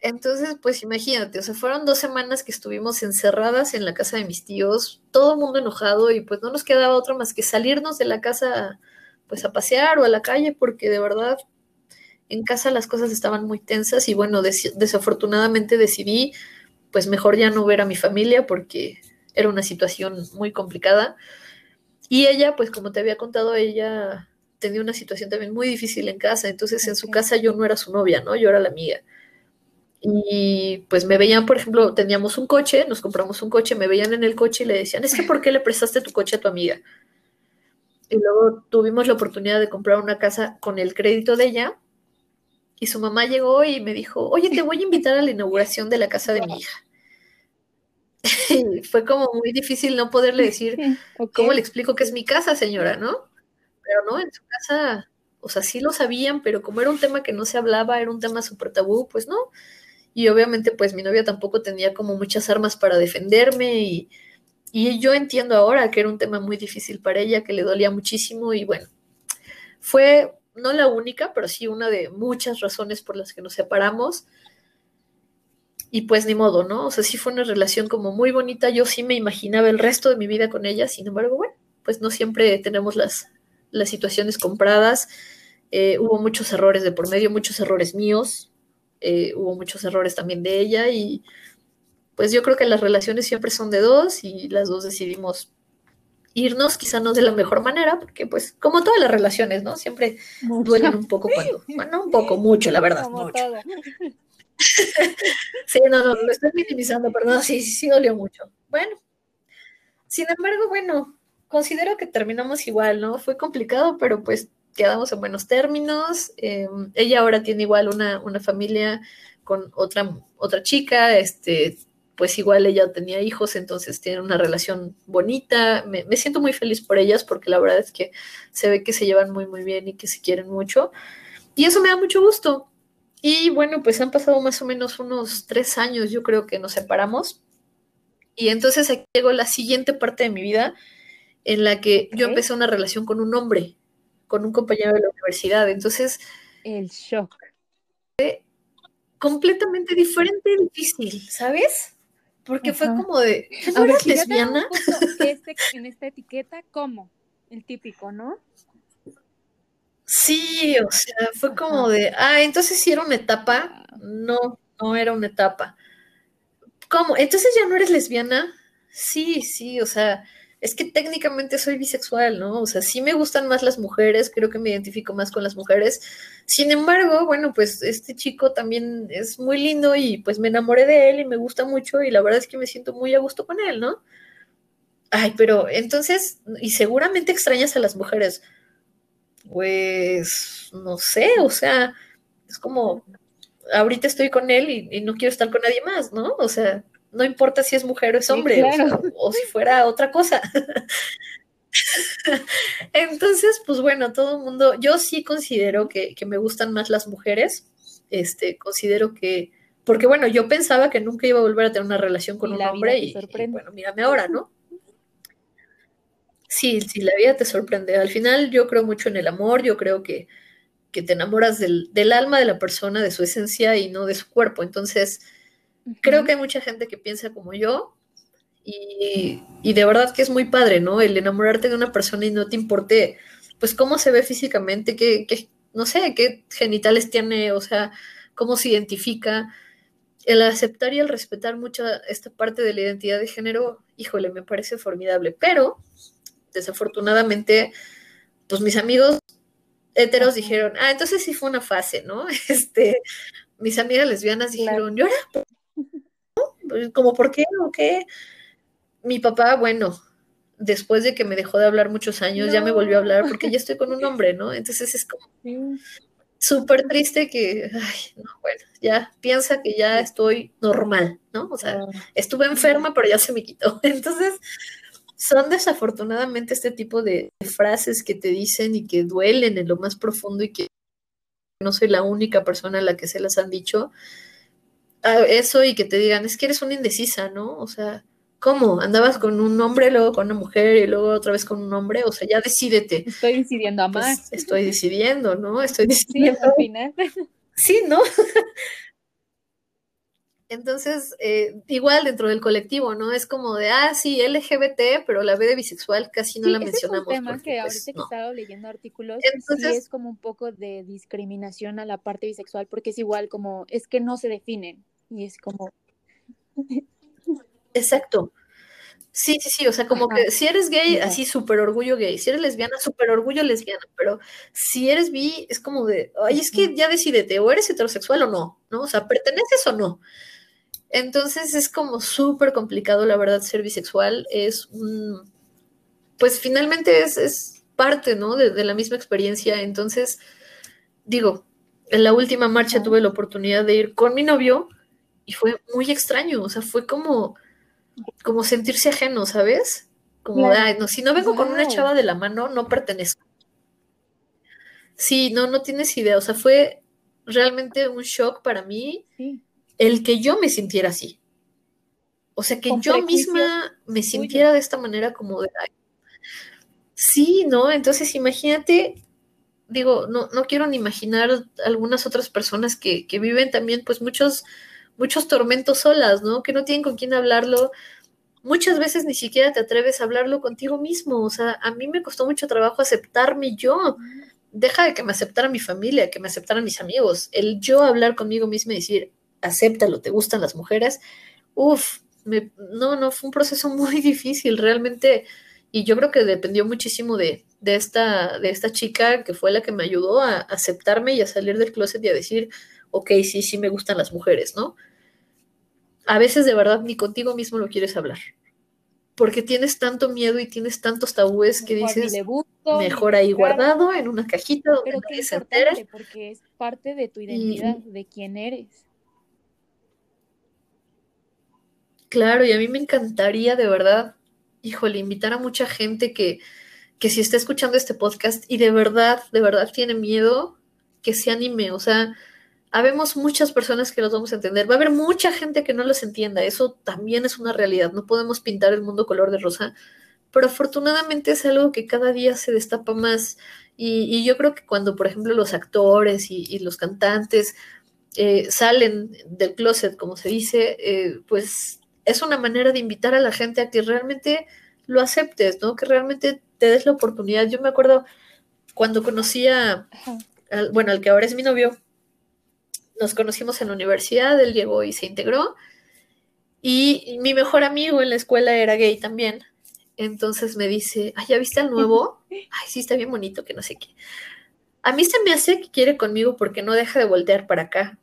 Entonces, pues imagínate, o sea, fueron dos semanas que estuvimos encerradas en la casa de mis tíos, todo el mundo enojado y pues no nos quedaba otra más que salirnos de la casa pues a pasear o a la calle porque de verdad en casa las cosas estaban muy tensas y bueno, desafortunadamente decidí pues mejor ya no ver a mi familia porque era una situación muy complicada. Y ella, pues como te había contado, ella tenía una situación también muy difícil en casa, entonces en su casa yo no era su novia, ¿no? Yo era la amiga. Y pues me veían, por ejemplo, teníamos un coche, nos compramos un coche, me veían en el coche y le decían, es que ¿por qué le prestaste tu coche a tu amiga? Y luego tuvimos la oportunidad de comprar una casa con el crédito de ella. Y su mamá llegó y me dijo, oye, te voy a invitar a la inauguración de la casa de mi hija. Y fue como muy difícil no poderle decir, ¿cómo le explico que es mi casa, señora, no? Pero no, en su casa, o sea, sí lo sabían, pero como era un tema que no se hablaba, era un tema súper tabú, pues no y obviamente pues mi novia tampoco tenía como muchas armas para defenderme y, yo entiendo ahora que era un tema muy difícil para ella, que le dolía muchísimo y bueno, fue no la única, pero sí una de muchas razones por las que nos separamos. Y pues ni modo, ¿no? O sea, sí fue una relación como muy bonita, yo sí me imaginaba el resto de mi vida con ella, sin embargo, bueno, pues no siempre tenemos las, las situaciones compradas. Eh, hubo muchos errores de por medio, muchos errores míos, eh, hubo muchos errores también de ella y pues yo creo que las relaciones siempre son de dos y las dos decidimos irnos, quizá no de la mejor manera, porque pues como todas las relaciones, ¿no? Siempre duelen un poco cuando, bueno, un poco, mucho, la verdad, mucho. sí, no, no, lo estoy minimizando, perdón, sí, sí, sí dolió mucho. Bueno, sin embargo, bueno, considero que terminamos igual, ¿no? Fue complicado, pero pues quedamos en buenos términos. Em, ella ahora tiene igual una, familia con otra, otra chica, este, pues igual ella tenía hijos, entonces tiene una relación bonita. Me, siento muy feliz por ellas porque la verdad es que se ve que se llevan muy, muy bien y que se quieren mucho. Y eso me da mucho gusto. Y bueno, pues han pasado más o menos unos tres años, yo creo que nos separamos. Y entonces aquí llegó la siguiente parte de mi vida en la que yo empecé una relación con un hombre con un compañero de la universidad. Entonces. El shock. Completamente diferente y difícil, ¿sabes? Porque fue como de. ¿No eres lesbiana? Este, en esta etiqueta, ¿cómo? El típico, ¿no? Sí, o sea, fue como de, ah, entonces sí era una etapa. No, no era una etapa. ¿Cómo? Entonces ya no eres lesbiana. Sí, sí, o sea, es que técnicamente soy bisexual, ¿no? O sea, sí me gustan más las mujeres, creo que me identifico más con las mujeres. Sin embargo, bueno, pues este chico también es muy lindo y pues me enamoré de él y me gusta mucho y la verdad es que me siento muy a gusto con él, ¿no? Ay, pero entonces, y seguramente extrañas a las mujeres. Pues, no sé, o sea, es como, ahorita estoy con él y, y no quiero estar con nadie más, ¿no? O sea, no importa si es mujer o es hombre, o, si fuera otra cosa. Entonces, pues bueno, todo el mundo, yo sí considero que, me gustan más las mujeres, este, considero que, porque bueno, yo pensaba que nunca iba a volver a tener una relación con un hombre y, bueno, mírame ahora, ¿no? Sí, sí, la vida te sorprende. Al final yo creo mucho en el amor, yo creo que, que te enamoras del, del alma de la persona, de su esencia y no de su cuerpo. Entonces, Creo que hay mucha gente que piensa como yo y, de verdad que es muy padre, ¿no? El enamorarte de una persona y no te importe, pues, cómo se ve físicamente, qué, no sé, qué genitales tiene, o sea, cómo se identifica. El aceptar y el respetar mucho esta parte de la identidad de género, híjole, me parece formidable, pero desafortunadamente, pues mis amigos heteros dijeron, ah, entonces sí fue una fase, ¿no? Este, mis amigas lesbianas dijeron, ¿yo era? ¿Como por qué o qué? Mi papá, bueno, después de que me dejó de hablar muchos años, ya me volvió a hablar porque ya estoy con un hombre, ¿no? Entonces es como súper triste que, ay, no, bueno, ya piensa que ya estoy normal, ¿no? O sea, estuve enferma, pero ya se me quitó. Entonces, son desafortunadamente este tipo de frases que te dicen y que duelen en lo más profundo y que no soy la única persona a la que se las han dicho. Eso y que te digan, es que eres una indecisa, ¿no? O sea, ¿cómo? ¿Andabas con un hombre, luego con una mujer y luego otra vez con un hombre? O sea, ya decídete. Estoy decidiendo a pues, más. estoy decidiendo, ¿no? Estoy decidiendo. Sí, Sí, ¿no? Entonces, eh, igual dentro del colectivo, ¿no? Es como de, ah, sí, LGBT, pero la B de bisexual casi no la mencionamos. Es un tema que pues, ahorita que estaba leyendo artículos, sí es como un poco de discriminación a la parte bisexual, porque es igual como, es que no se definen, y es como... Exacto. Sí, sí, sí, o sea, como que si eres gay, así súper orgullo gay, si eres lesbiana, súper orgullo lesbiana, pero si eres bi, es como de, ay, es que ya decidete, o eres heterosexual o no, ¿no? O sea, perteneces o no. Entonces es como súper complicado, la verdad, ser bisexual. Es un, pues finalmente es, parte, ¿no? De, la misma experiencia. Entonces, digo, en la última marcha tuve la oportunidad de ir con mi novio y fue muy extraño, o sea, fue como, como sentirse ajeno, ¿sabes? Como, ay, no, si no vengo con una chava de la mano, no pertenezco. Sí, no, no tienes idea, o sea, fue realmente un shock para mí. Sí el que yo me sintiera así. O sea, que yo misma me sintiera de esta manera como de... Sí, ¿no? Entonces imagínate, digo, no, no quiero ni imaginar algunas otras personas que, que viven también pues muchos, muchos tormentos solas, ¿no? Que no tienen con quién hablarlo. Muchas veces ni siquiera te atreves a hablarlo contigo mismo. O sea, a mí me costó mucho trabajo aceptarme yo. Deja de que me aceptara mi familia, que me aceptaran mis amigos. El yo hablar conmigo mismo y decir, acéptalo, te gustan las mujeres. Uf, no, no, fue un proceso muy difícil realmente y yo creo que dependió muchísimo de, de, esta, de esta chica que fue la que me ayudó a aceptarme y a salir del closet y a decir, ok, sí, sí me gustan las mujeres, ¿no? A veces de verdad ni contigo mismo lo quieres hablar, porque tienes tanto miedo y tienes tantos tabúes que dices, mejor ahí guardado en una cajita donde Pero nadie se entere. Porque es parte de tu identidad, de quién eres. Claro, y a mí me encantaría de verdad, híjole, invitar a mucha gente que, que si está escuchando este podcast y de verdad, de verdad tiene miedo, que se anime. O sea, habemos muchas personas que los vamos a entender. Va a haber mucha gente que no los entienda. Eso también es una realidad. No podemos pintar el mundo color de rosa. Pero afortunadamente es algo que cada día se destapa más. Y, yo creo que cuando, por ejemplo, los actores y, los cantantes eh, salen del closet, como se dice, eh, pues es una manera de invitar a la gente a que realmente lo aceptes, ¿no? Que realmente te des la oportunidad. Yo me acuerdo cuando conocí a, bueno, al que ahora es mi novio, nos conocimos en la universidad, él llegó y se integró, y mi mejor amigo en la escuela era gay también. Entonces me dice, ay, ¿ya viste al nuevo? Ay, sí, está bien bonito, que no sé qué. A mí se me hace que quiere conmigo porque no deja de voltear para acá.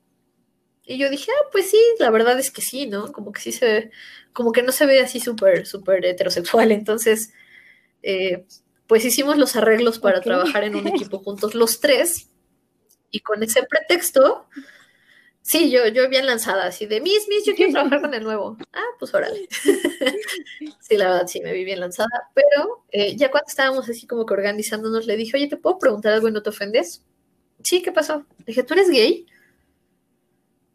Y yo dije, ah, pues sí, la verdad es que sí, ¿no? Como que sí se ve, como que no se ve así súper, súper heterosexual. Entonces, eh, pues hicimos los arreglos para trabajar en un equipo juntos los tres. Y con ese pretexto, sí, yo, yo bien lanzada, así de, mis, mis, yo quiero trabajar con el nuevo. Ah, pues órale. sí, la verdad, sí, me vi bien lanzada. Pero eh, ya cuando estábamos así como que organizándonos, le dije, oye, ¿te puedo preguntar algo y no te ofendes? Sí, ¿qué pasó? Le dije, ¿tú eres gay?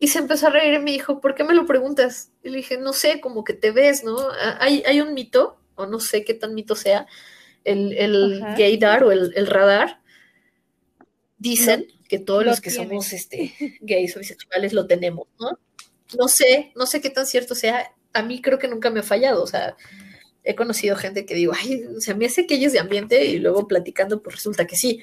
Y se empezó a reír y me dijo, ¿por qué me lo preguntas? Y le dije, no sé, como que te ves, ¿no? Ah, hay, hay un mito, o no sé qué tan mito sea, el, el gaydar o el, radar. Dicen que todos los que somos este, gays o bisexuales lo tenemos, ¿no? No sé, no sé qué tan cierto sea. A mí creo que nunca me ha fallado, o sea, he conocido gente que digo, ay, o sea, me hace que ella es de ambiente y luego platicando, pues resulta que sí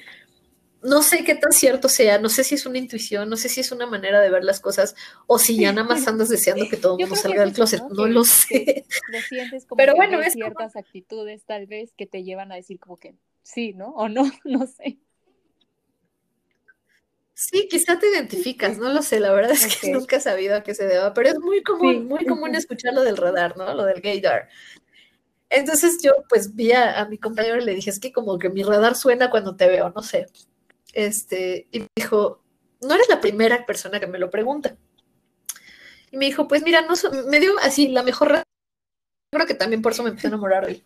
no sé qué tan cierto sea, no sé si es una intuición, no sé si es una manera de ver las cosas o si ya nada más andas deseando que todo el mundo salga del closet, no, lo sé. Lo sientes como Pero bueno, es ciertas actitudes tal vez que te llevan a decir como que sí, ¿no? O no, no sé. Sí, quizá te identificas, no lo sé, la verdad es que nunca he sabido a qué se deba, pero es muy común, muy común escuchar lo del radar, ¿no? Lo del gaydar. Entonces yo pues vi a, mi compañero y le dije, es que como que mi radar suena cuando te veo, no sé. Este, y me dijo, no eres la primera persona que me lo pregunta. Y me dijo, pues mira, no me dio así la mejor creo que también por eso me empecé a enamorar de él.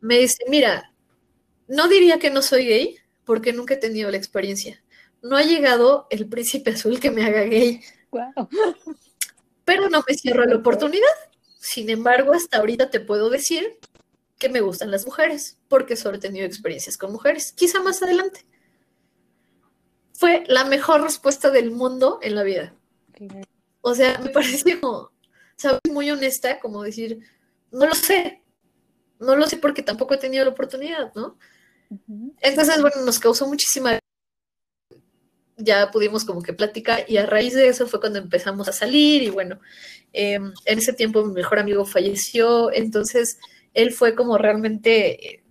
Me dice, mira, no diría que no soy gay porque nunca he tenido la experiencia. No ha llegado el príncipe azul que me haga gay. Pero no me cierro la oportunidad. Sin embargo, hasta ahorita te puedo decir que me gustan las mujeres, porque solo he tenido experiencias con mujeres. Quizá más adelante. Fue la mejor respuesta del mundo en la vida. O sea, me pareció, ¿sabes? Muy honesta, como decir, no lo sé. No lo sé porque tampoco he tenido la oportunidad, ¿no? Entonces, bueno, nos causó muchísima ya pudimos como que platicar y a raíz de eso fue cuando empezamos a salir y bueno, em, en ese tiempo mi mejor amigo falleció, entonces él fue como realmente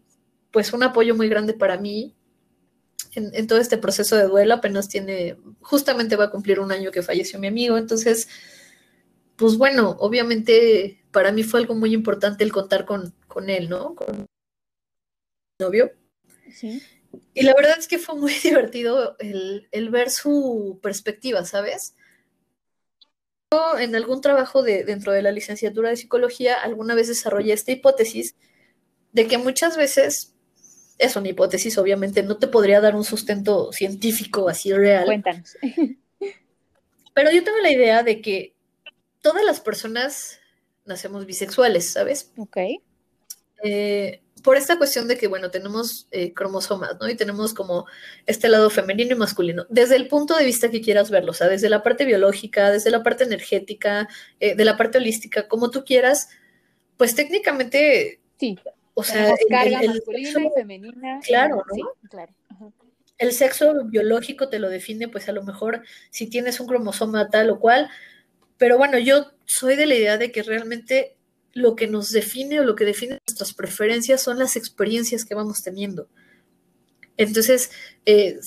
pues un apoyo muy grande para mí en, todo este proceso de duelo, apenas tiene, justamente va a cumplir un año que falleció mi amigo, entonces pues bueno, obviamente para mí fue algo muy importante el contar con, con él, ¿no? Con mi novio. Sí. Y la verdad es que fue muy divertido el, ver su perspectiva, ¿sabes? Yo en algún trabajo de, dentro de la licenciatura de psicología alguna vez desarrollé esta hipótesis de que muchas veces, es una hipótesis, obviamente, no te podría dar un sustento científico así real. Cuéntanos. Pero yo tengo la idea de que todas las personas nacemos bisexuales, ¿sabes? Ok. Eh, por esta cuestión de que, bueno, tenemos eh, cromosomas, ¿no? Y tenemos como este lado femenino y masculino, desde el punto de vista que quieras verlo, o sea, desde la parte biológica, desde la parte energética, eh, de la parte holística, como tú quieras, pues técnicamente... Sí. O sea, el, masculina y femenina. Claro, ¿no? Sí, claro. El sexo biológico te lo define, pues a lo mejor si tienes un cromosoma tal o cual, pero bueno, yo soy de la idea de que realmente lo que nos define o lo que define nuestras preferencias son las experiencias que vamos teniendo. Entonces, eh,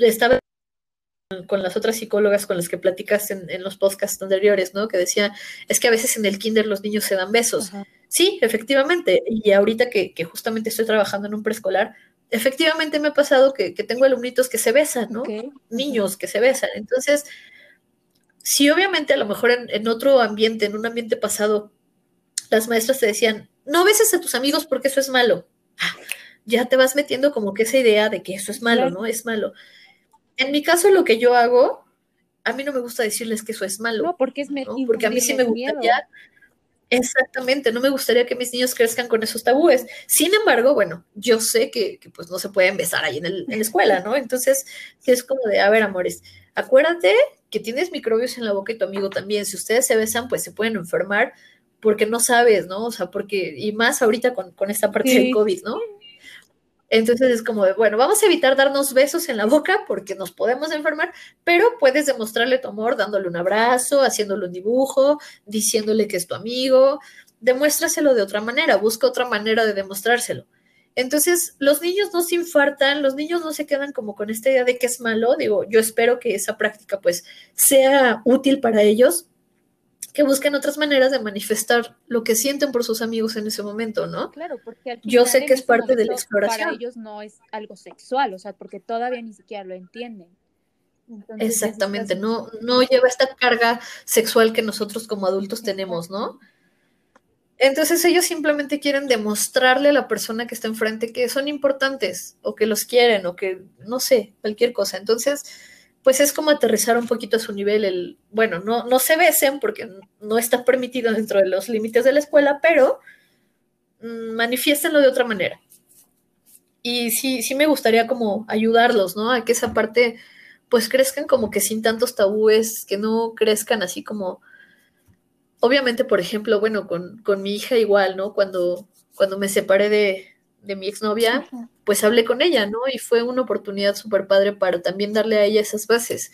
estaba con las otras psicólogas con las que platicaste en, los podcasts anteriores, ¿no? Que decía, es que a veces en el kinder los niños se dan besos. Sí, efectivamente. Y ahorita que, justamente estoy trabajando en un preescolar, efectivamente me ha pasado que, tengo alumnitos que se besan, ¿no? Niños que se besan. Entonces, si obviamente a lo mejor en, otro ambiente, en un ambiente pasado, las maestras te decían, no beses a tus amigos porque eso es malo. Ah, ya te vas metiendo como que esa idea de que eso es malo, ¿no? Es malo. En mi caso, lo que yo hago, a mí no me gusta decirles que eso es malo. No, porque es ¿no? Porque a mí sí me gustaría. Exactamente, no me gustaría que mis niños crezcan con esos tabúes. Sin embargo, bueno, yo sé que, pues no se pueden besar ahí en, en la escuela, ¿no? Entonces, es como de, a ver, amores, acuérdate que tienes microbios en la boca y tu amigo también. Si ustedes se besan, pues se pueden enfermar porque no sabes, ¿no? O sea, porque, y más ahorita con, esta parte del COVID, ¿no? Entonces es como de, bueno, vamos a evitar darnos besos en la boca porque nos podemos enfermar, pero puedes demostrarle tu amor dándole un abrazo, haciéndole un dibujo, diciéndole que es tu amigo, demuéstraselo de otra manera, busca otra manera de demostrárselo. Entonces, los niños no se infartan, los niños no se quedan como con esta idea de que es malo. Digo, yo espero que esa práctica pues sea útil para ellos, que busquen otras maneras de manifestar lo que sienten por sus amigos en ese momento, ¿no? Claro, porque yo sé que es parte de la exploración. Para ellos no es algo sexual, o sea, porque todavía ni siquiera lo entienden. Exactamente, no, no lleva esta carga sexual que nosotros como adultos tenemos, ¿no? Entonces ellos simplemente quieren demostrarle a la persona que está enfrente que son importantes o que los quieren o que, no sé, cualquier cosa. Entonces, pues es como aterrizar un poquito a su nivel el, bueno, no, no se besen porque no está permitido dentro de los límites de la escuela, pero mmm, manifiéstenlo de otra manera. Y sí, sí me gustaría como ayudarlos, ¿no? A que esa parte pues crezcan como que sin tantos tabúes, que no crezcan así como, obviamente, por ejemplo, bueno, con, con mi hija igual, ¿no? Cuando, cuando me separé de, de mi exnovia, pues hablé con ella, ¿no? Y fue una oportunidad súper padre para también darle a ella esas bases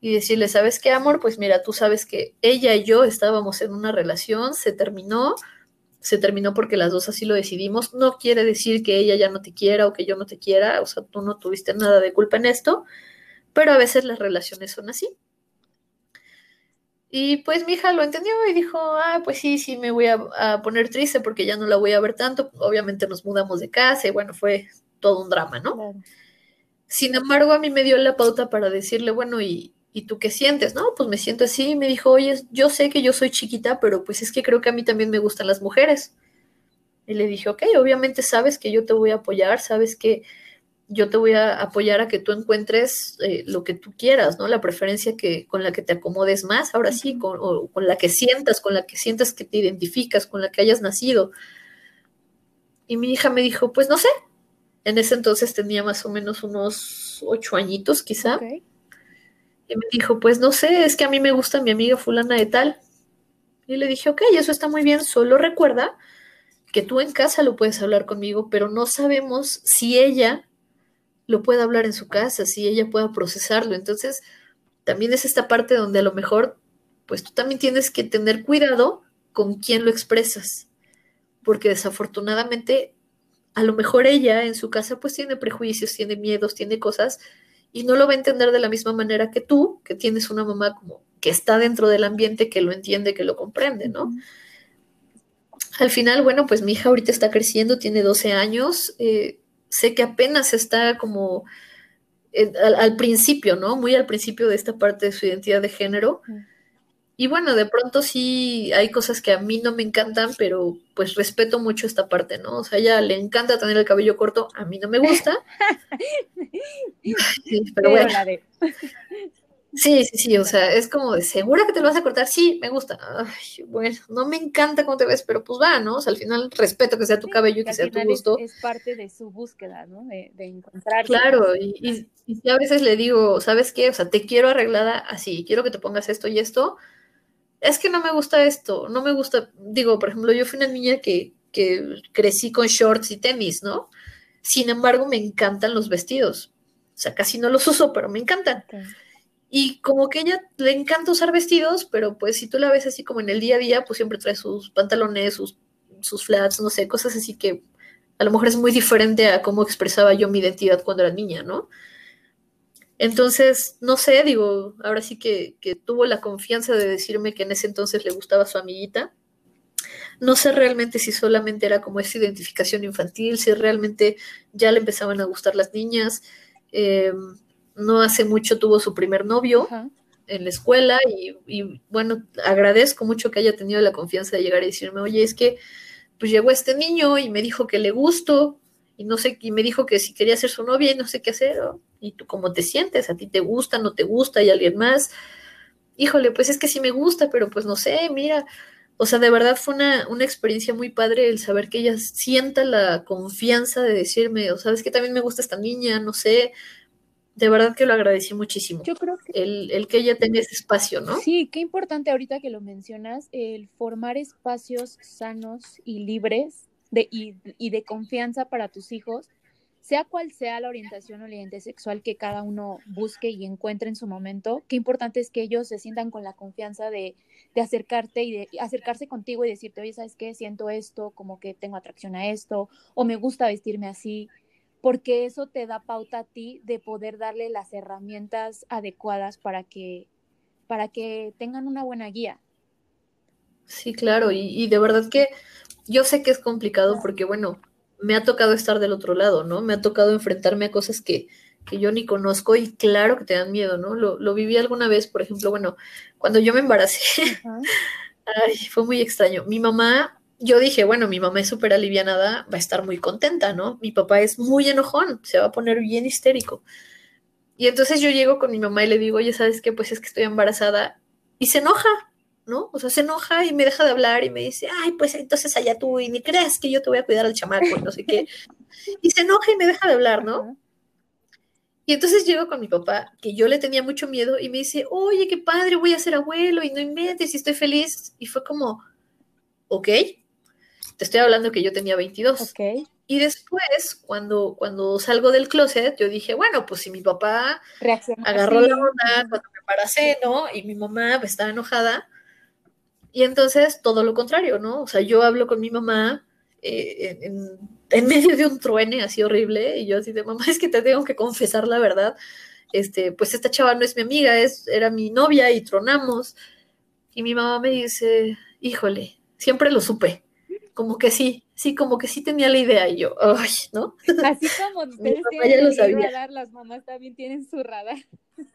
y decirle, ¿sabes qué, amor? Pues mira, tú sabes que ella y yo estábamos en una relación, se terminó, se terminó porque las dos así lo decidimos. No quiere decir que ella ya no te quiera o que yo no te quiera, o sea, tú no tuviste nada de culpa en esto, pero a veces las relaciones son así. Y pues mi hija lo entendió y dijo, ah, pues sí, sí, me voy a, poner triste porque ya no la voy a ver tanto. Obviamente nos mudamos de casa y bueno, fue todo un drama, ¿no? Sin embargo, a mí me dio la pauta para decirle, bueno, ¿y, ¿y tú qué sientes? No, pues me siento así. Y me dijo, oye, yo sé que yo soy chiquita, pero pues es que creo que a mí también me gustan las mujeres. Y le dije, ok, obviamente sabes que yo te voy a apoyar, sabes que yo te voy a apoyar a que tú encuentres eh, lo que tú quieras, ¿no? La preferencia que, con la que te acomodes más, ahora sí, con, o, con la que sientas, con la que sientas que te identificas, con la que hayas nacido. Y mi hija me dijo, pues no sé. En ese entonces tenía más o menos unos ocho añitos, quizá. Y me dijo, pues no sé, es que a mí me gusta mi amiga fulana de tal. Y le dije, ok, eso está muy bien, solo recuerda que tú en casa lo puedes hablar conmigo, pero no sabemos si ella lo pueda hablar en su casa, si ella pueda procesarlo. Entonces, también es esta parte donde a lo mejor, pues tú también tienes que tener cuidado con quién lo expresas, porque desafortunadamente, a lo mejor ella en su casa pues tiene prejuicios, tiene miedos, tiene cosas, y no lo va a entender de la misma manera que tú, que tienes una mamá como que está dentro del ambiente, que lo entiende, que lo comprende, ¿no? Al final, bueno, pues mi hija ahorita está creciendo, tiene 12 años, eh, sé que apenas está como al, principio, ¿no? Muy al principio de esta parte de su identidad de género. Y bueno, de pronto sí hay cosas que a mí no me encantan, pero pues respeto mucho esta parte, ¿no? O sea, a ella le encanta tener el cabello corto, a mí no me gusta. pero bueno. Sí, sí, sí, o sea, es como de segura que te lo vas a cortar. Sí, me gusta. Ay, bueno, no me encanta cómo te ves, pero pues va, ¿no? O sea, al final respeto que sea tu cabello y que, sea tu gusto. Es, parte de su búsqueda, ¿no? De, de encontrar. Claro, y, y, a veces le digo, ¿sabes qué? O sea, te quiero arreglada así, quiero que te pongas esto y esto. Es que no me gusta esto, no me gusta. Digo, por ejemplo, yo fui una niña que, que crecí con shorts y tenis, ¿no? Sin embargo, me encantan los vestidos. O sea, casi no los uso, pero me encantan. Y como que ella le encanta usar vestidos, pero pues si tú la ves así como en el día a día, pues siempre trae sus pantalones, sus, sus flats, no sé, cosas así que a lo mejor es muy diferente a cómo expresaba yo mi identidad cuando era niña, ¿no? Entonces, no sé, digo, ahora sí que, que tuvo la confianza de decirme que en ese entonces le gustaba su amiguita. No sé realmente si solamente era como esa identificación infantil, si realmente ya le empezaban a gustar las niñas. Eh, no hace mucho tuvo su primer novio en la escuela y, bueno, agradezco mucho que haya tenido la confianza de llegar y decirme, oye, es que pues llegó este niño y me dijo que le gustó y no sé, y me dijo que si quería ser su novia y no sé qué hacer, y tú cómo te sientes, a ti te gusta, no te gusta, y alguien más, híjole, pues es que sí me gusta, pero pues no sé, mira, o sea, de verdad fue una, una, experiencia muy padre el saber que ella sienta la confianza de decirme, o sabes que también me gusta esta niña, no sé, de verdad que lo agradecí muchísimo. Yo creo que... El, que ella tenga ese espacio, ¿no? Sí, qué importante ahorita que lo mencionas, el formar espacios sanos y libres de, y, y de confianza para tus hijos, sea cual sea la orientación o la identidad sexual que cada uno busque y encuentre en su momento, qué importante es que ellos se sientan con la confianza de, de acercarte y de acercarse contigo y decirte, oye, ¿sabes qué? Siento esto, como que tengo atracción a esto, o me gusta vestirme así, porque eso te da pauta a ti de poder darle las herramientas adecuadas para que, para que tengan una buena guía. Sí, claro, y, de verdad que yo sé que es complicado porque, bueno, me ha tocado estar del otro lado, ¿no? Me ha tocado enfrentarme a cosas que, que yo ni conozco y claro que te dan miedo, ¿no? Lo, lo viví alguna vez, por ejemplo, bueno, cuando yo me embaracé, ay, fue muy extraño. Mi mamá yo dije, bueno, mi mamá es súper alivianada, va a estar muy contenta, ¿no? Mi papá es muy enojón, se va a poner bien histérico. Y entonces yo llego con mi mamá y le digo, oye, ¿sabes qué? Pues es que estoy embarazada. Y se enoja, ¿no? O sea, se enoja y me deja de hablar y me dice, ay, pues entonces allá tú y ni creas que yo te voy a cuidar al chamaco y no sé qué. Y se enoja y me deja de hablar, ¿no? Y entonces llego con mi papá, que yo le tenía mucho miedo, y me dice, oye, qué padre, voy a ser abuelo y no inventes y estoy feliz. Y fue como, ok, te estoy hablando que yo tenía 22. Y después, cuando, cuando salgo del closet, yo dije, bueno, pues si mi papá agarró la onda cuando me embaracé, ¿no? Y mi mamá estaba enojada. Y entonces, todo lo contrario, ¿no? O sea, yo hablo con mi mamá eh, en, en, medio de un truene así horrible, y yo así de, mamá, es que te tengo que confesar la verdad. Este, pues esta chava no es mi amiga, es, era mi novia y tronamos. Y mi mamá me dice, híjole, siempre lo supe como que sí, sí, como que sí tenía la idea y yo, ay, ¿no? Así como ustedes tienen el radar, las mamás también tienen su radar.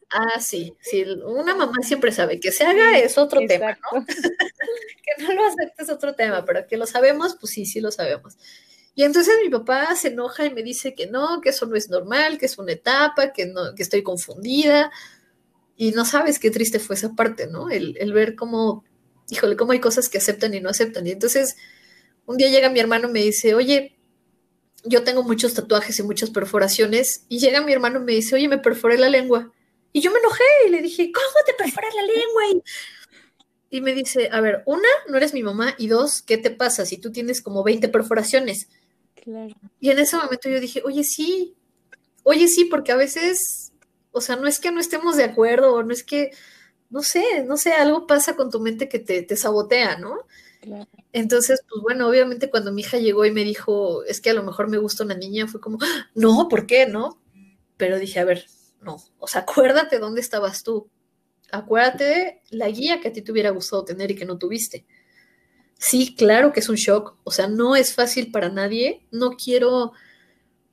Ah, sí, sí, una mamá siempre sabe que se haga es otro tema, ¿no? que no lo acepte es otro tema, pero que lo sabemos, pues sí, sí lo sabemos. Y entonces mi papá se enoja y me dice que no, que eso no es normal, que es una etapa, que no, que estoy confundida. Y no sabes qué triste fue esa parte, ¿no? El, el ver cómo, híjole, cómo hay cosas que aceptan y no aceptan. Y entonces un día llega mi hermano y me dice, oye, yo tengo muchos tatuajes y muchas perforaciones. Y llega mi hermano y me dice, oye, me perforé la lengua. Y yo me enojé y le dije, ¿cómo te perforas la lengua? Y, me dice, a ver, una, no eres mi mamá. Y dos, ¿qué te pasa si tú tienes como 20 perforaciones? Claro. Y en ese momento yo dije, oye, sí, oye, sí, porque a veces, o sea, no es que no estemos de acuerdo, o no es que, no sé, no sé, algo pasa con tu mente que te, te sabotea, ¿no? Entonces, pues bueno, obviamente cuando mi hija llegó y me dijo, es que a lo mejor me gusta una niña, fue como, no, ¿por qué? No. Pero dije, a ver, no, o sea, acuérdate dónde estabas tú. Acuérdate la guía que a ti te hubiera gustado tener y que no tuviste. Sí, claro que es un shock, o sea, no es fácil para nadie. No quiero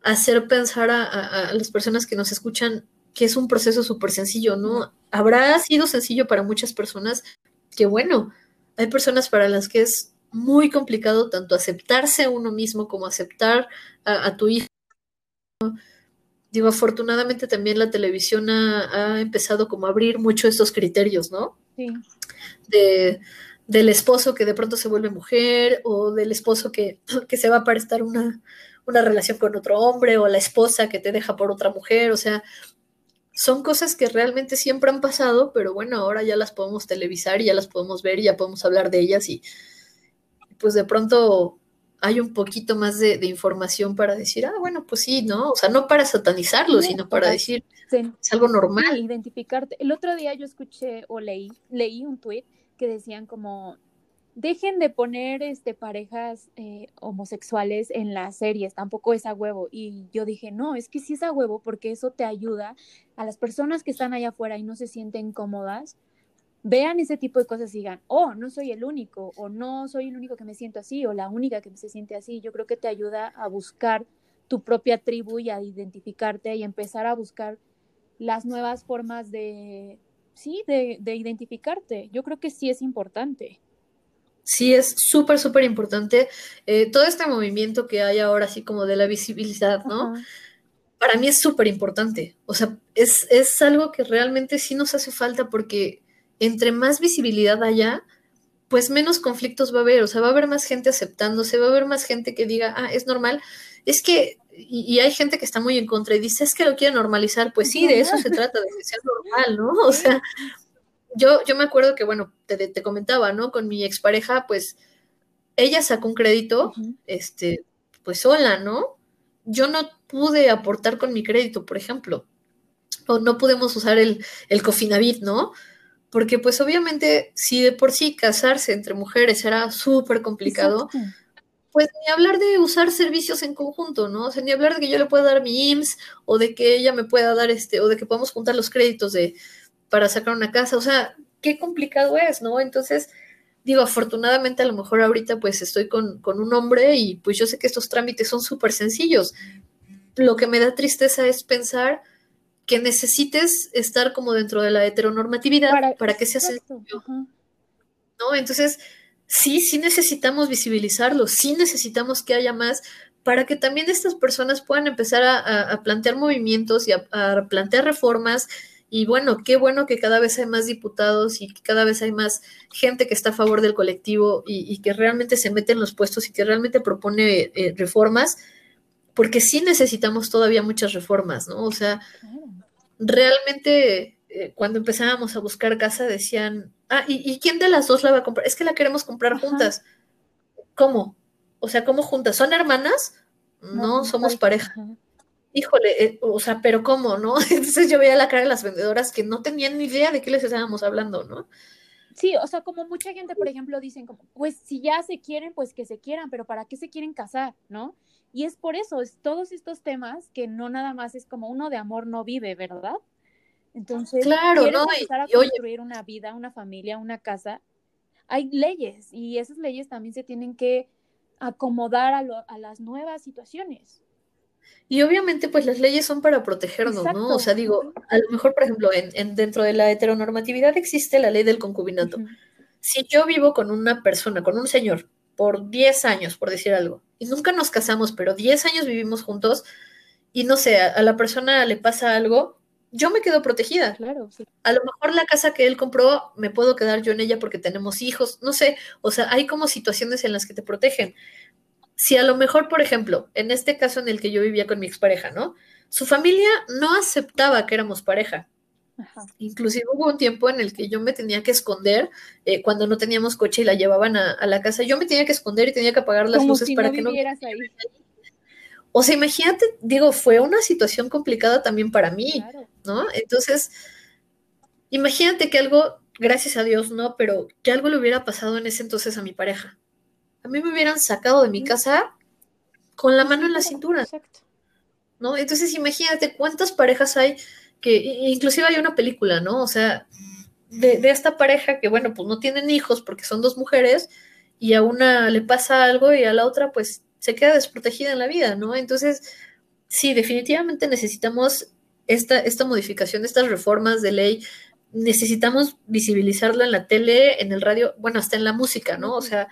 hacer pensar a, a las personas que nos escuchan que es un proceso súper sencillo, ¿no? Habrá sido sencillo para muchas personas, que bueno, hay personas para las que es muy complicado tanto aceptarse a uno mismo como aceptar a, tu hijo. Digo, afortunadamente también la televisión ha, empezado como a abrir mucho estos criterios, ¿no? Sí. De, del esposo que de pronto se vuelve mujer o del esposo que, que se va para estar una, una relación con otro hombre o la esposa que te deja por otra mujer, o sea, son cosas que realmente siempre han pasado, pero bueno, ahora ya las podemos televisar y ya las podemos ver y ya podemos hablar de ellas y, pues de pronto hay un poquito más de, información para decir, ah, bueno, pues sí, ¿no? O sea, no para satanizarlo, sino para decir, es algo normal. identificarte. El otro día yo escuché o leí, leí un tuit que decían como, dejen de poner este, parejas eh, homosexuales en las series, tampoco es a huevo. Y yo dije, no, es que sí es a huevo porque eso te ayuda a las personas que están allá afuera y no se sienten cómodas vean ese tipo de cosas y digan, oh, no soy el único, o no soy el único que me siento así, o la única que se siente así. Yo creo que te ayuda a buscar tu propia tribu y a identificarte y empezar a buscar las nuevas formas de, sí, de, identificarte. Yo creo que sí es importante. Sí, es súper, súper importante. Eh, todo este movimiento que hay ahora, así como de la visibilidad, ¿no? Para mí es súper importante. O sea, es, es algo que realmente sí nos hace falta porque entre más visibilidad haya, pues menos conflictos va a haber, o sea, va a haber más gente aceptándose, va a haber más gente que diga, ah, es normal. Es que, y, hay gente que está muy en contra y dice, es que lo quiere normalizar, pues sí, de eso se trata, de que sea normal, ¿no? O sea, yo, yo me acuerdo que, bueno, te, comentaba, ¿no? Con mi expareja, pues ella sacó un crédito, este, pues sola, ¿no? Yo no pude aportar con mi crédito, por ejemplo, o no pudimos usar el, el Cofinavit, ¿no? porque pues obviamente si de por sí casarse entre mujeres era súper complicado, pues ni hablar de usar servicios en conjunto, ¿no? O sea, ni hablar de que yo le pueda dar mi IMSS o de que ella me pueda dar este, o de que podamos juntar los créditos de, para sacar una casa, o sea, qué complicado es, ¿no? Entonces, digo, afortunadamente a lo mejor ahorita pues estoy con, con un hombre y pues yo sé que estos trámites son súper sencillos. Lo que me da tristeza es pensar que necesites estar como dentro de la heteronormatividad para, que sea sencillo. ¿No? Entonces, sí, sí necesitamos visibilizarlo, sí necesitamos que haya más para que también estas personas puedan empezar a, plantear movimientos y a, plantear reformas. Y bueno, qué bueno que cada vez hay más diputados y que cada vez hay más gente que está a favor del colectivo y, que realmente se mete en los puestos y que realmente propone eh, reformas, porque sí necesitamos todavía muchas reformas, ¿no? O sea, realmente eh, cuando empezábamos a buscar casa decían, ah, ¿y, quién de las dos la va a comprar? Es que la queremos comprar juntas. ¿Cómo? O sea, ¿cómo juntas? ¿Son hermanas? no, somos pareja. Híjole, eh, o sea, pero ¿cómo, no? Entonces yo veía la cara de las vendedoras que no tenían ni idea de qué les estábamos hablando, ¿no? Sí, o sea, como mucha gente, por ejemplo, dicen como, pues si ya se quieren, pues que se quieran, pero ¿para qué se quieren casar, no? Y es por eso, es todos estos temas que no nada más es como uno de amor no vive, ¿verdad? Entonces, claro, no, empezar a construir una vida, una familia, una casa, hay leyes y esas leyes también se tienen que acomodar a, lo, a las nuevas situaciones. Y obviamente, pues las leyes son para protegernos, ¿no? O sea, digo, a lo mejor, por ejemplo, en, en, dentro de la heteronormatividad existe la ley del concubinato. Uh -huh. Si yo vivo con una persona, con un señor, por 10 años, por decir algo, y nunca nos casamos, pero 10 años vivimos juntos, y no sé, a, a la persona le pasa algo, yo me quedo protegida. Claro, sí. A lo mejor la casa que él compró, me puedo quedar yo en ella porque tenemos hijos, no sé, o sea, hay como situaciones en las que te protegen. Si a lo mejor, por ejemplo, en este caso en el que yo vivía con mi expareja, ¿no? Su familia no aceptaba que éramos pareja. Ajá. Inclusive hubo un tiempo en el que yo me tenía que esconder eh, cuando no teníamos coche y la llevaban a, a, la casa. Yo me tenía que esconder y tenía que apagar las Como luces si para no que no. ahí. O sea, imagínate, digo, fue una situación complicada también para mí, Claro. ¿no? Entonces, imagínate que algo, gracias a Dios, ¿no? Pero que algo le hubiera pasado en ese entonces a mi pareja. A mí me hubieran sacado de mi casa con la mano en la cintura, Exacto. ¿no? Entonces, imagínate cuántas parejas hay que, inclusive hay una película, ¿no? O sea, de, de esta pareja que, bueno, pues no tienen hijos porque son dos mujeres y a una le pasa algo y a la otra, pues se queda desprotegida en la vida, ¿no? Entonces, sí, definitivamente necesitamos esta, esta modificación, estas reformas de ley, necesitamos visibilizarlo en la tele, en el radio, bueno, hasta en la música, ¿no? O sea,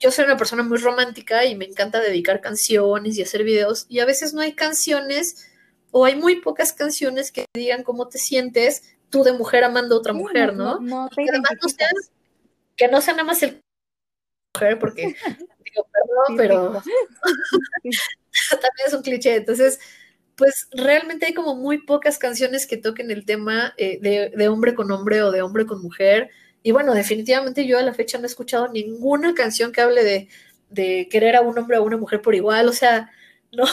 yo soy una persona muy romántica y me encanta dedicar canciones y hacer videos y a veces no hay canciones o hay muy pocas canciones que digan cómo te sientes tú de mujer amando a otra mujer, ¿no? No, te Que además no sea, identificas. que no sea nada más el mujer, porque digo, perdón, pero también es un cliché. Entonces, pues realmente hay como muy pocas canciones que toquen el tema eh, de, de hombre con hombre o de hombre con mujer. Y bueno, definitivamente yo a la fecha no he escuchado ninguna canción que hable de, de querer a un hombre o a una mujer por igual. O sea, no.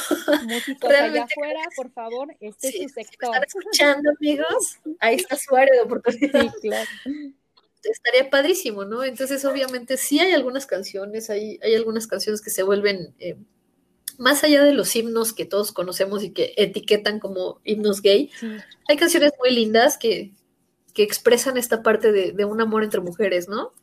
Músicos allá Realmente afuera, por favor, este Sí, es su si me están escuchando, amigos, ahí está su área de oportunidad. Sí, claro. estaría padrísimo, ¿no? Entonces, obviamente, sí hay algunas canciones, hay, hay algunas canciones que se vuelven, eh, más allá de los himnos que todos conocemos y que etiquetan como himnos gay, Sí. hay canciones muy lindas que, que expresan esta parte de, de un amor entre mujeres, ¿no?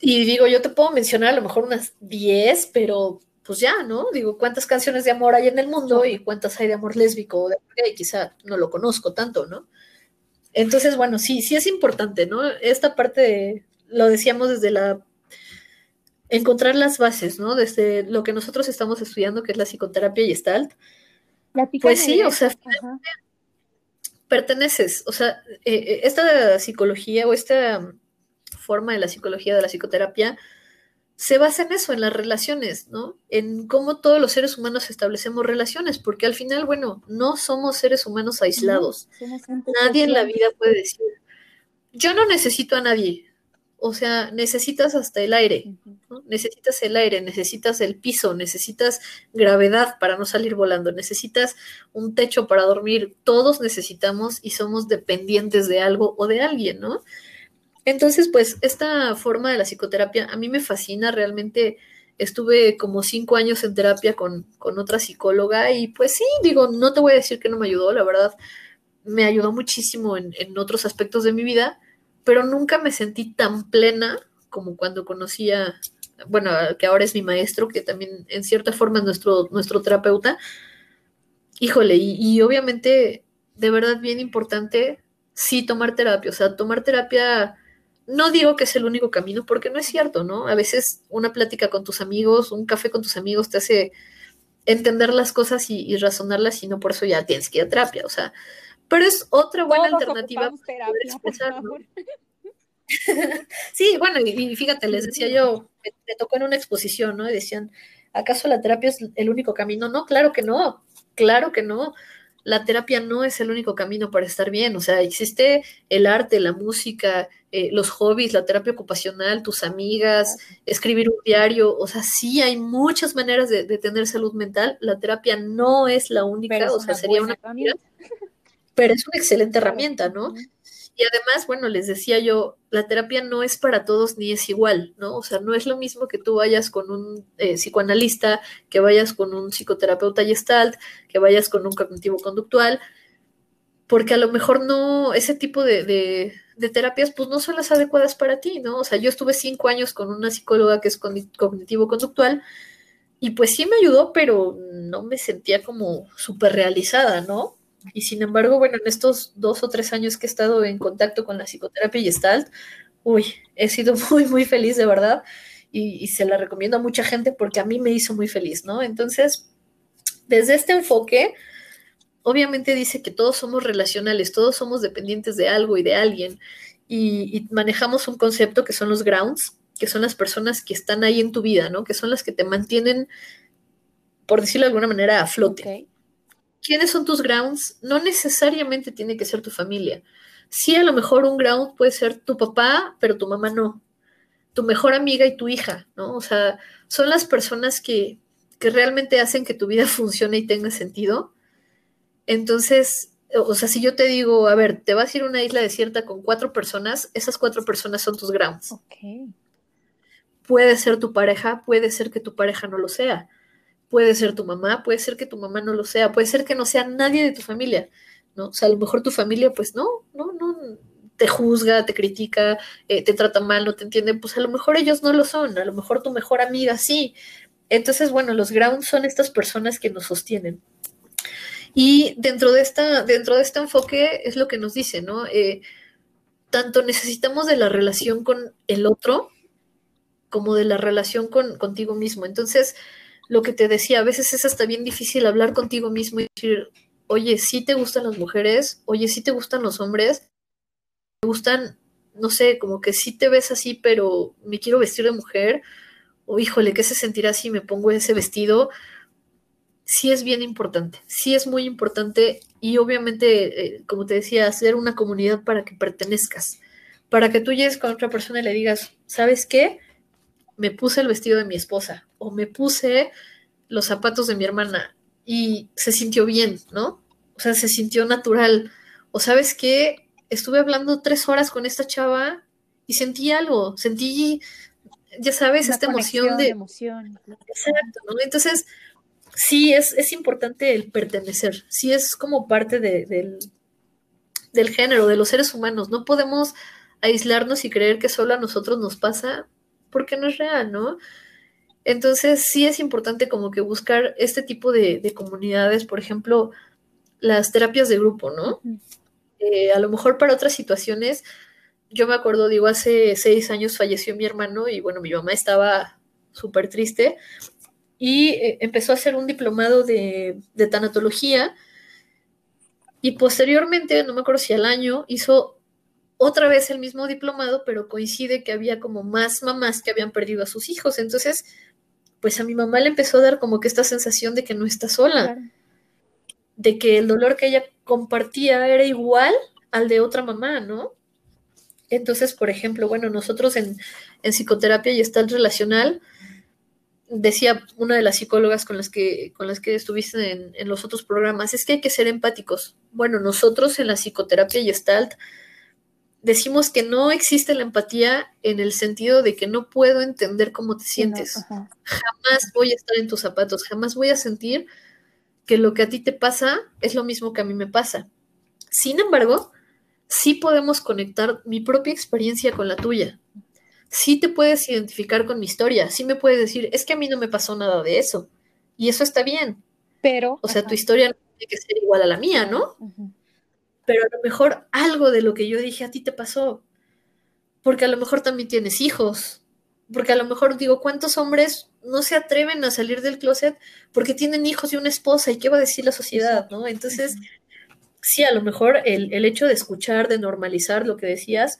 Y digo, yo te puedo mencionar a lo mejor unas 10, pero pues ya, ¿no? Digo, ¿cuántas canciones de amor hay en el mundo y cuántas hay de amor lésbico o de amor gay? Quizá no lo conozco tanto, ¿no? Entonces, bueno, sí, sí es importante, ¿no? Esta parte de, lo decíamos desde la, encontrar las bases, ¿no? Desde lo que nosotros estamos estudiando, que es la psicoterapia y Gestalt, pues sí, o sea. Perteneces, o sea, eh, eh, esta psicología o esta forma de la psicología, de la psicoterapia, se basa en eso, en las relaciones, ¿no? En cómo todos los seres humanos establecemos relaciones, porque al final, bueno, no somos seres humanos aislados. No, Nadie en la vida puede decir, yo no necesito a nadie. O sea, necesitas hasta el aire. Necesitas el aire, necesitas el piso, necesitas gravedad para no salir volando, necesitas un techo para dormir. Todos necesitamos y somos dependientes de algo o de alguien, ¿no? Entonces, pues, esta forma de la psicoterapia a mí me fascina, realmente estuve como cinco años en terapia con, con otra psicóloga y pues sí, digo, no te voy a decir que no me ayudó, la verdad, me ayudó muchísimo en, en otros aspectos de mi vida, pero nunca me sentí tan plena como cuando conocía, bueno, que ahora es mi maestro, que también en cierta forma es nuestro, nuestro terapeuta. Híjole, y, y obviamente, de verdad, bien importante, sí tomar terapia, o sea, tomar terapia, no digo que es el único camino, porque no es cierto, ¿no? A veces una plática con tus amigos, un café con tus amigos te hace entender las cosas y, y razonarlas y no por eso ya tienes que ir a terapia, o sea, pero es otra buena Todos alternativa por expresar, ¿no? Sí, bueno, y, y fíjate, les decía yo, me, me tocó en una exposición, ¿no? Y decían, ¿acaso la terapia es el único camino? No, claro que no, claro que no. la terapia no es el único camino para estar bien, o sea, existe el arte, la música, eh, los hobbies, la terapia ocupacional, tus amigas, escribir un diario, o sea, sí hay muchas maneras de, tener salud mental, la terapia no es la única, o sea, sería una... Pero es una excelente herramienta, ¿no? Y además, bueno, les decía yo, la terapia no es para todos ni es igual, ¿no? O sea, no es lo mismo que tú vayas con un eh, psicoanalista, que vayas con un psicoterapeuta gestalt, que vayas con un cognitivo conductual, porque a lo mejor no, ese tipo de, de, terapias, pues no son las adecuadas para ti, ¿no? O sea, yo estuve cinco años con una psicóloga que es cognitivo conductual, y pues sí me ayudó, pero no me sentía como súper realizada, ¿no? Y sin embargo, bueno, en estos dos o tres años que he estado en contacto con la psicoterapia Gestalt, uy, he sido muy, muy feliz de verdad y, se la recomiendo a mucha gente porque a mí me hizo muy feliz, ¿no? Entonces, desde este enfoque, obviamente dice que todos somos relacionales, todos somos dependientes de algo y de alguien y, y manejamos un concepto que son los grounds, que son las personas que están ahí en tu vida, ¿no? Que son las que te mantienen, por decirlo de alguna manera, a flote. ¿Quiénes son tus grounds? No necesariamente tiene que ser tu familia. Sí, a lo mejor un ground puede ser tu papá, pero tu mamá no. Tu mejor amiga y tu hija, ¿no? O sea, son las personas que, que realmente hacen que tu vida funcione y tenga sentido. Entonces, o sea, si yo te digo, a ver, te vas a ir a una isla desierta con cuatro personas, esas cuatro personas son tus grounds. Puede ser tu pareja, puede ser que tu pareja no lo sea puede ser tu mamá, puede ser que tu mamá no lo sea, puede ser que no sea nadie de tu familia, ¿no? O sea, a lo mejor tu familia, pues no, no, no, te juzga, te critica, eh, te trata mal, no te entiende, pues a lo mejor ellos no lo son, a lo mejor tu mejor amiga sí. Entonces, bueno, los grounds son estas personas que nos sostienen. Y dentro de, esta, dentro de este enfoque es lo que nos dice, ¿no? Eh, tanto necesitamos de la relación con el otro como de la relación con, contigo mismo. Entonces, lo que te decía, a veces es hasta bien difícil hablar contigo mismo y decir, oye, sí te gustan las mujeres, oye, sí te gustan los hombres, me gustan, no sé, como que sí te ves así, pero me quiero vestir de mujer, o híjole, ¿qué se sentirá si me pongo ese vestido? Sí es bien importante, sí es muy importante y obviamente, eh, como te decía, hacer una comunidad para que pertenezcas, para que tú llegues con otra persona y le digas, ¿sabes qué? Me puse el vestido de mi esposa o me puse los zapatos de mi hermana y se sintió bien, ¿no? O sea, se sintió natural. O sabes qué, estuve hablando tres horas con esta chava y sentí algo, sentí, ya sabes, esta emoción de... Emoción. Exacto, ¿no? Entonces, sí, es, es importante el pertenecer, sí es como parte del, del género, de los seres humanos. No podemos aislarnos y creer que solo a nosotros nos pasa porque no es real, ¿no? Entonces sí es importante como que buscar este tipo de, comunidades, por ejemplo, las terapias de grupo, ¿no? Eh, a lo mejor para otras situaciones, yo me acuerdo, digo, hace seis años falleció mi hermano y bueno, mi mamá estaba súper triste y eh, empezó a hacer un diplomado de, de tanatología y posteriormente, no me acuerdo si al año, hizo otra vez el mismo diplomado, pero coincide que había como más mamás que habían perdido a sus hijos. Entonces, pues a mi mamá le empezó a dar como que esta sensación de que no está sola, de que el dolor que ella compartía era igual al de otra mamá, ¿no? Entonces, por ejemplo, bueno, nosotros en, psicoterapia y está el relacional, decía una de las psicólogas con las que, con las que estuviste en, en, los otros programas, es que hay que ser empáticos. Bueno, nosotros en la psicoterapia y Gestalt decimos que no existe la empatía en el sentido de que no puedo entender cómo te sientes. jamás voy a estar en tus zapatos, jamás voy a sentir que lo que a ti te pasa es lo mismo que a mí me pasa. Sin embargo, sí podemos conectar mi propia experiencia con la tuya. Sí te puedes identificar con mi historia, sí me puedes decir, es que a mí no me pasó nada de eso. Y eso está bien. Pero... O sea, tu historia no tiene que ser igual a la mía, ¿no? Pero a lo mejor algo de lo que yo dije a ti te pasó, porque a lo mejor también tienes hijos, porque a lo mejor digo, ¿cuántos hombres no se atreven a salir del closet porque tienen hijos y una esposa y qué va a decir la sociedad, ¿no? Entonces, sí, a lo mejor el, el hecho de escuchar, de normalizar lo que decías,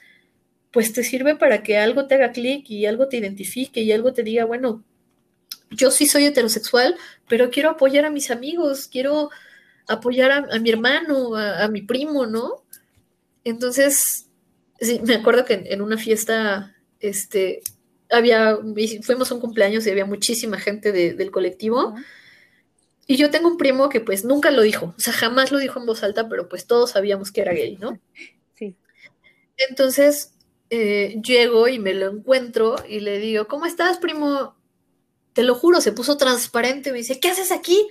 pues te sirve para que algo te haga clic y algo te identifique y algo te diga, bueno, yo sí soy heterosexual, pero quiero apoyar a mis amigos, quiero apoyar a, mi hermano, a, mi primo, ¿no? Entonces, sí, me acuerdo que en, una fiesta, este, había, fuimos a un cumpleaños y había muchísima gente del colectivo. Y yo tengo un primo que pues nunca lo dijo, o sea, jamás lo dijo en voz alta, pero pues todos sabíamos que era gay, ¿no? Sí. Entonces, eh, llego y me lo encuentro y le digo, ¿cómo estás, primo? Te lo juro, se puso transparente, me dice, ¿qué haces aquí?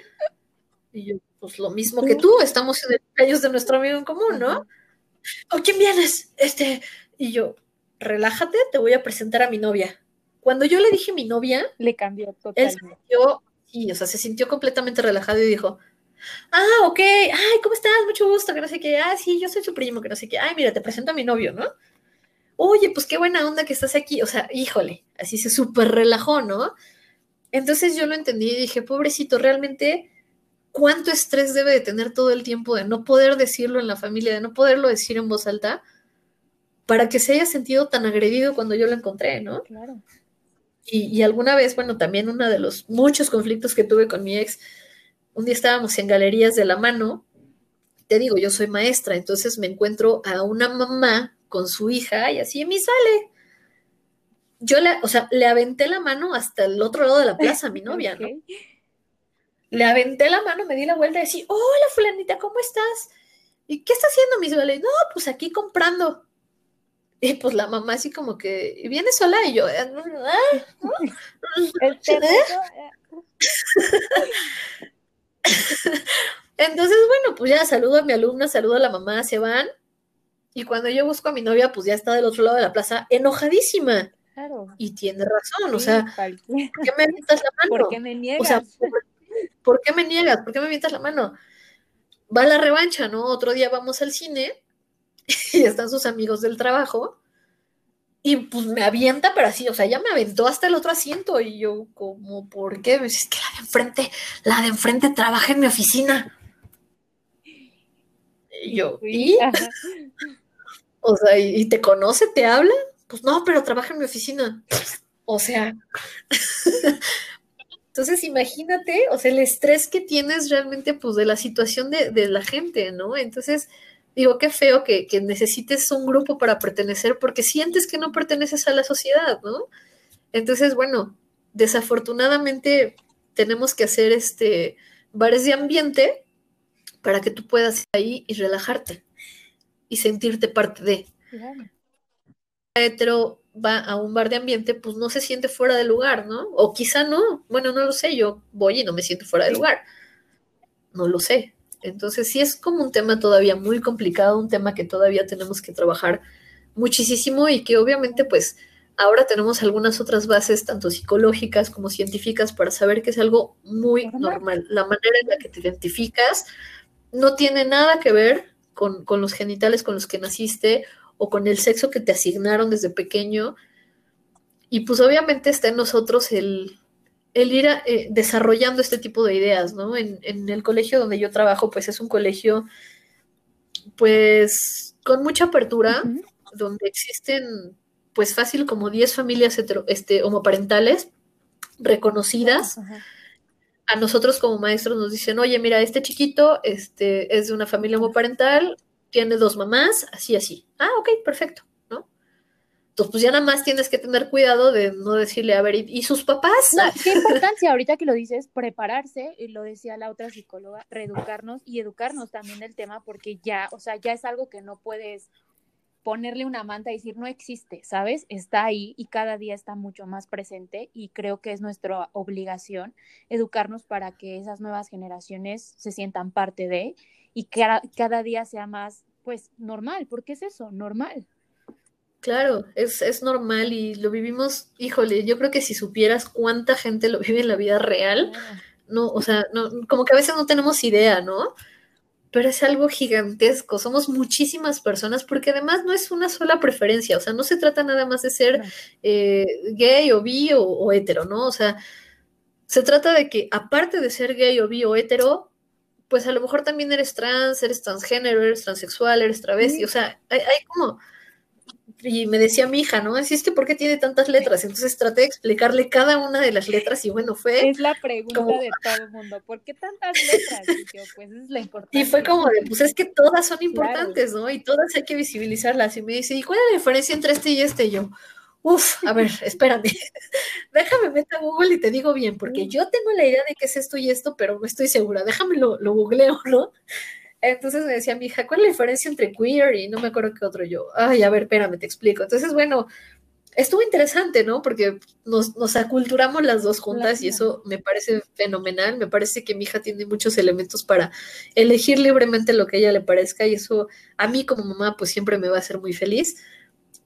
Y yo, pues lo mismo que tú, estamos en el cumpleaños de nuestro amigo en común, ¿no? ¿O quién vienes? Este, y yo, relájate, te voy a presentar a mi novia. Cuando yo le dije mi novia, le cambió totalmente. Él o sea, se sintió completamente relajado y dijo, ah, ok, ay, ¿cómo estás? Mucho gusto, que no sé qué, ah, sí, yo soy su primo, que no sé qué, ay, mira, te presento a mi novio, ¿no? Oye, pues qué buena onda que estás aquí, o sea, híjole, así se súper relajó, ¿no? Entonces yo lo entendí y dije, pobrecito, realmente, ¿cuánto estrés debe de tener todo el tiempo de no poder decirlo en la familia, de no poderlo decir en voz alta, para que se haya sentido tan agredido cuando yo lo encontré, ¿no? Claro. Y, alguna vez, bueno, también uno de los muchos conflictos que tuve con mi ex, un día estábamos en galerías de la mano, te digo, yo soy maestra, entonces me encuentro a una mamá con su hija y así en mi sale. Yo le, o sea, le aventé la mano hasta el otro lado de la plaza a mi novia, ¿no? Le aventé la mano, me di la vuelta y decía, hola fulanita, ¿cómo estás? ¿Y qué está haciendo mi vale? No, pues aquí comprando. Y pues la mamá así como que, ¿viene sola? Y yo, ah, este Entonces, bueno, pues ya saludo a mi alumna, saludo a la mamá, se van. Y cuando yo busco a mi novia, pues ya está del otro lado de la plaza, enojadísima. Claro. Y tiene razón, o sea, ¿por qué me avientas la mano? ¿Por qué me niegas? O sea, ¿por, qué me niegas? ¿Por qué me avientas la mano? Va la revancha, ¿no? Otro día vamos al cine y están sus amigos del trabajo. Y pues me avienta, pero así, o sea, ya me aventó hasta el otro asiento. Y yo, como, ¿por qué? Es que la de enfrente, la de enfrente trabaja en mi oficina. Y yo, ¿y? O sea, ¿y te conoce? ¿Te habla? Pues no, pero trabaja en mi oficina. O sea. Entonces, imagínate, o sea, el estrés que tienes realmente, pues, de la situación de, de la gente, ¿no? Entonces, digo, qué feo que, necesites un grupo para pertenecer porque sientes que no perteneces a la sociedad, ¿no? Entonces, bueno, desafortunadamente tenemos que hacer este bares de ambiente para que tú puedas ir ahí y relajarte y sentirte parte de. Claro. hetero va a un bar de ambiente, pues no se siente fuera de lugar, ¿no? O quizá no, bueno, no lo sé, yo voy y no me siento fuera de lugar. No lo sé, entonces sí es como un tema todavía muy complicado, un tema que todavía tenemos que trabajar muchísimo y que obviamente pues ahora tenemos algunas otras bases, tanto psicológicas como científicas, para saber que es algo muy normal. La manera en la que te identificas no tiene nada que ver con, con los genitales con los que naciste o con el sexo que te asignaron desde pequeño. Y pues obviamente está en nosotros el, el ir eh, desarrollando este tipo de ideas, ¿no? En, el colegio donde yo trabajo, pues es un colegio, pues, con mucha apertura, donde existen, pues, fácil como 10 familias este, homoparentales reconocidas. A nosotros como maestros nos dicen, oye, mira, este chiquito este, es de una familia homoparental, tiene dos mamás, así, así. Ah, ok, perfecto pues ya nada más tienes que tener cuidado de no decirle, a ver, ¿y, sus papás? qué importancia ahorita que lo dices, prepararse, y lo decía la otra psicóloga, reeducarnos y educarnos también del tema, porque ya, o sea, ya es algo que no puedes ponerle una manta y decir, no existe, ¿sabes? Está ahí y cada día está mucho más presente y creo que es nuestra obligación educarnos para que esas nuevas generaciones se sientan parte de y cada día sea más, pues, normal, porque es eso, normal. Claro, es, es, normal y lo vivimos, híjole, yo creo que si supieras cuánta gente lo vive en la vida real, no, o sea, no, como que a veces no tenemos idea, ¿no? Pero es algo gigantesco, somos muchísimas personas, porque además no es una sola preferencia, o sea, no se trata nada más de ser eh, gay o bi o, o hetero, ¿no? O sea, se trata de que aparte de ser gay o bi o hetero, pues a lo mejor también eres trans, eres transgénero, eres transexual, eres travesti, o sea, hay, hay como y me decía mi hija, ¿no? Así es que, ¿por qué tiene tantas letras? Entonces traté de explicarle cada una de las letras y bueno, fue... Es la pregunta de todo el mundo, ¿por qué tantas letras? Y yo, pues es la importancia. Y fue como de, pues es que todas son importantes, ¿no? Y todas hay que visibilizarlas. Y me dice, ¿y cuál es la diferencia entre este y este? Y yo, Uf, a ver, espérame. Déjame meter a Google y te digo bien, porque yo tengo la idea de qué es esto y esto, pero no estoy segura. Déjame lo, lo googleo, ¿no? Entonces me decía mi hija, ¿cuál es la diferencia entre queer y no me acuerdo qué otro yo? Ay, a ver, espérame, te explico. Entonces, bueno, estuvo interesante, ¿no? Porque nos, nos aculturamos las dos juntas y eso me parece fenomenal. Me parece que mi hija tiene muchos elementos para elegir libremente lo que a ella le parezca y eso a mí como mamá pues siempre me va a hacer muy feliz.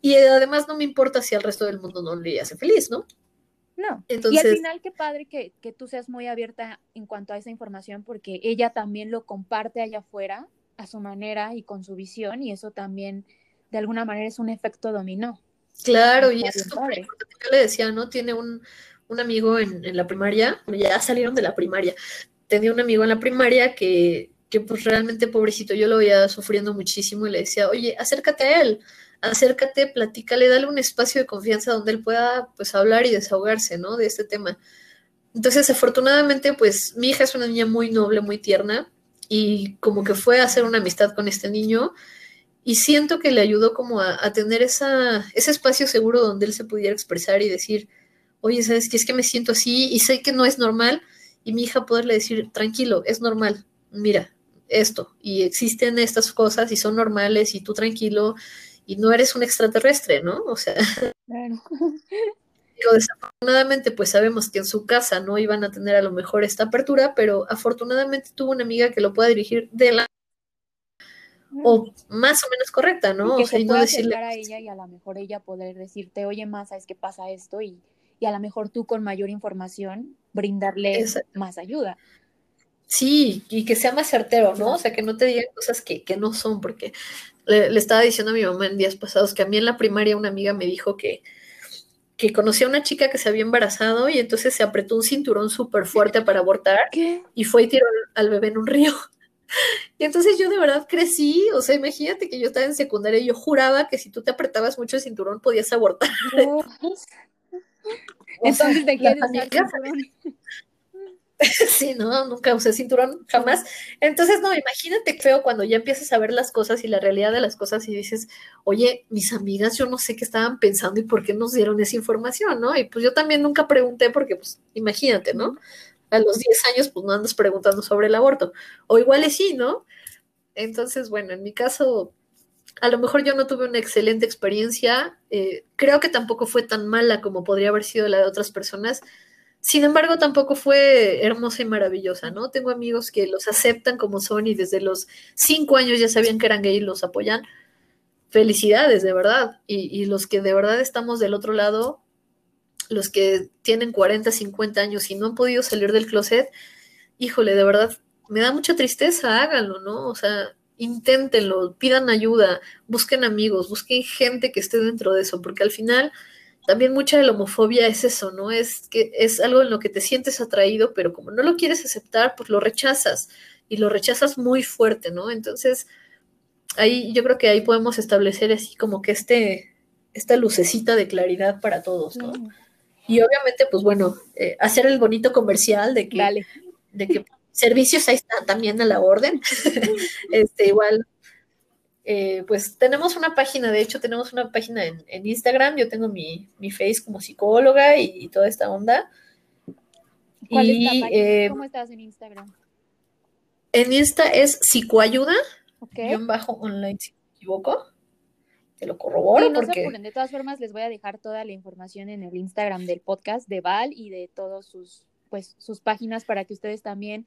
Y además no me importa si al resto del mundo no le hace feliz, ¿no? No. Entonces, y al final, qué padre que, que, tú seas muy abierta en cuanto a esa información, porque ella también lo comparte allá afuera a su manera y con su visión, y eso también, de alguna manera, es un efecto dominó. Claro, y eso yo le decía, ¿no? Tiene un, un amigo en, en, la primaria, ya salieron de la primaria, tenía un amigo en la primaria que, que pues realmente pobrecito, yo lo veía sufriendo muchísimo y le decía, oye, acércate a él acércate, platícale, dale un espacio de confianza donde él pueda pues hablar y desahogarse, ¿no? De este tema. Entonces, afortunadamente, pues mi hija es una niña muy noble, muy tierna y como que fue a hacer una amistad con este niño y siento que le ayudó como a, tener esa, ese espacio seguro donde él se pudiera expresar y decir, oye, ¿sabes qué? Es que me siento así y sé que no es normal y mi hija poderle decir, tranquilo, es normal, mira, esto y existen estas cosas y son normales y tú tranquilo y no eres un extraterrestre, ¿no? O sea, claro. desafortunadamente pues sabemos que en su casa no iban a tener a lo mejor esta apertura, pero afortunadamente tuvo una amiga que lo pueda dirigir de la o más o menos correcta, ¿no? que o sea, y no decirle a ella y a lo mejor ella poder decirte, oye, más, ¿sabes qué pasa esto? Y, y a lo mejor tú con mayor información brindarle más ayuda. Sí, y que sea más certero, ¿no? O sea, que no te digan cosas que, que no son, porque le, estaba diciendo a mi mamá en días pasados que a mí en la primaria una amiga me dijo que, que conocía a una chica que se había embarazado y entonces se apretó un cinturón súper fuerte para abortar y fue y tiró al, bebé en un río. Y entonces yo de verdad crecí, o sea, imagínate que yo estaba en secundaria y yo juraba que si tú te apretabas mucho el cinturón podías abortar. entonces te quieres sí, no, nunca usé cinturón, jamás. Entonces, no, imagínate feo cuando ya empiezas a ver las cosas y la realidad de las cosas y dices, oye, mis amigas, yo no sé qué estaban pensando y por qué nos dieron esa información, ¿no? Y pues yo también nunca pregunté porque, pues, imagínate, ¿no? A los 10 años, pues no andas preguntando sobre el aborto. O igual es sí, ¿no? Entonces, bueno, en mi caso, a lo mejor yo no tuve una excelente experiencia. Eh, creo que tampoco fue tan mala como podría haber sido la de otras personas sin embargo, tampoco fue hermosa y maravillosa, ¿no? Tengo amigos que los aceptan como son y desde los cinco años ya sabían que eran gay y los apoyan. Felicidades, de verdad. Y, los que de verdad estamos del otro lado, los que tienen 40, 50 años y no han podido salir del closet, híjole, de verdad, me da mucha tristeza, háganlo, ¿no? O sea, inténtenlo, pidan ayuda, busquen amigos, busquen gente que esté dentro de eso, porque al final también mucha de la homofobia es eso, ¿no? Es que es algo en lo que te sientes atraído, pero como no lo quieres aceptar, pues lo rechazas y lo rechazas muy fuerte, ¿no? Entonces, ahí yo creo que ahí podemos establecer así como que este, esta lucecita de claridad para todos, ¿no? Y obviamente, pues bueno, eh, hacer el bonito comercial de que, de que servicios ahí están también a la orden. este, igual eh, pues tenemos una página, de hecho tenemos una página en, Instagram, yo tengo mi, mi, face como psicóloga y, toda esta onda. ¿Cuál es la página? Eh, ¿Cómo estás en Instagram? En Insta es psicoayuda, guion bajo online, si me equivoco. Te lo corroboro. no se apuren, de todas formas les voy a dejar toda la información en el Instagram del podcast de Val y de todos sus pues sus páginas para que ustedes también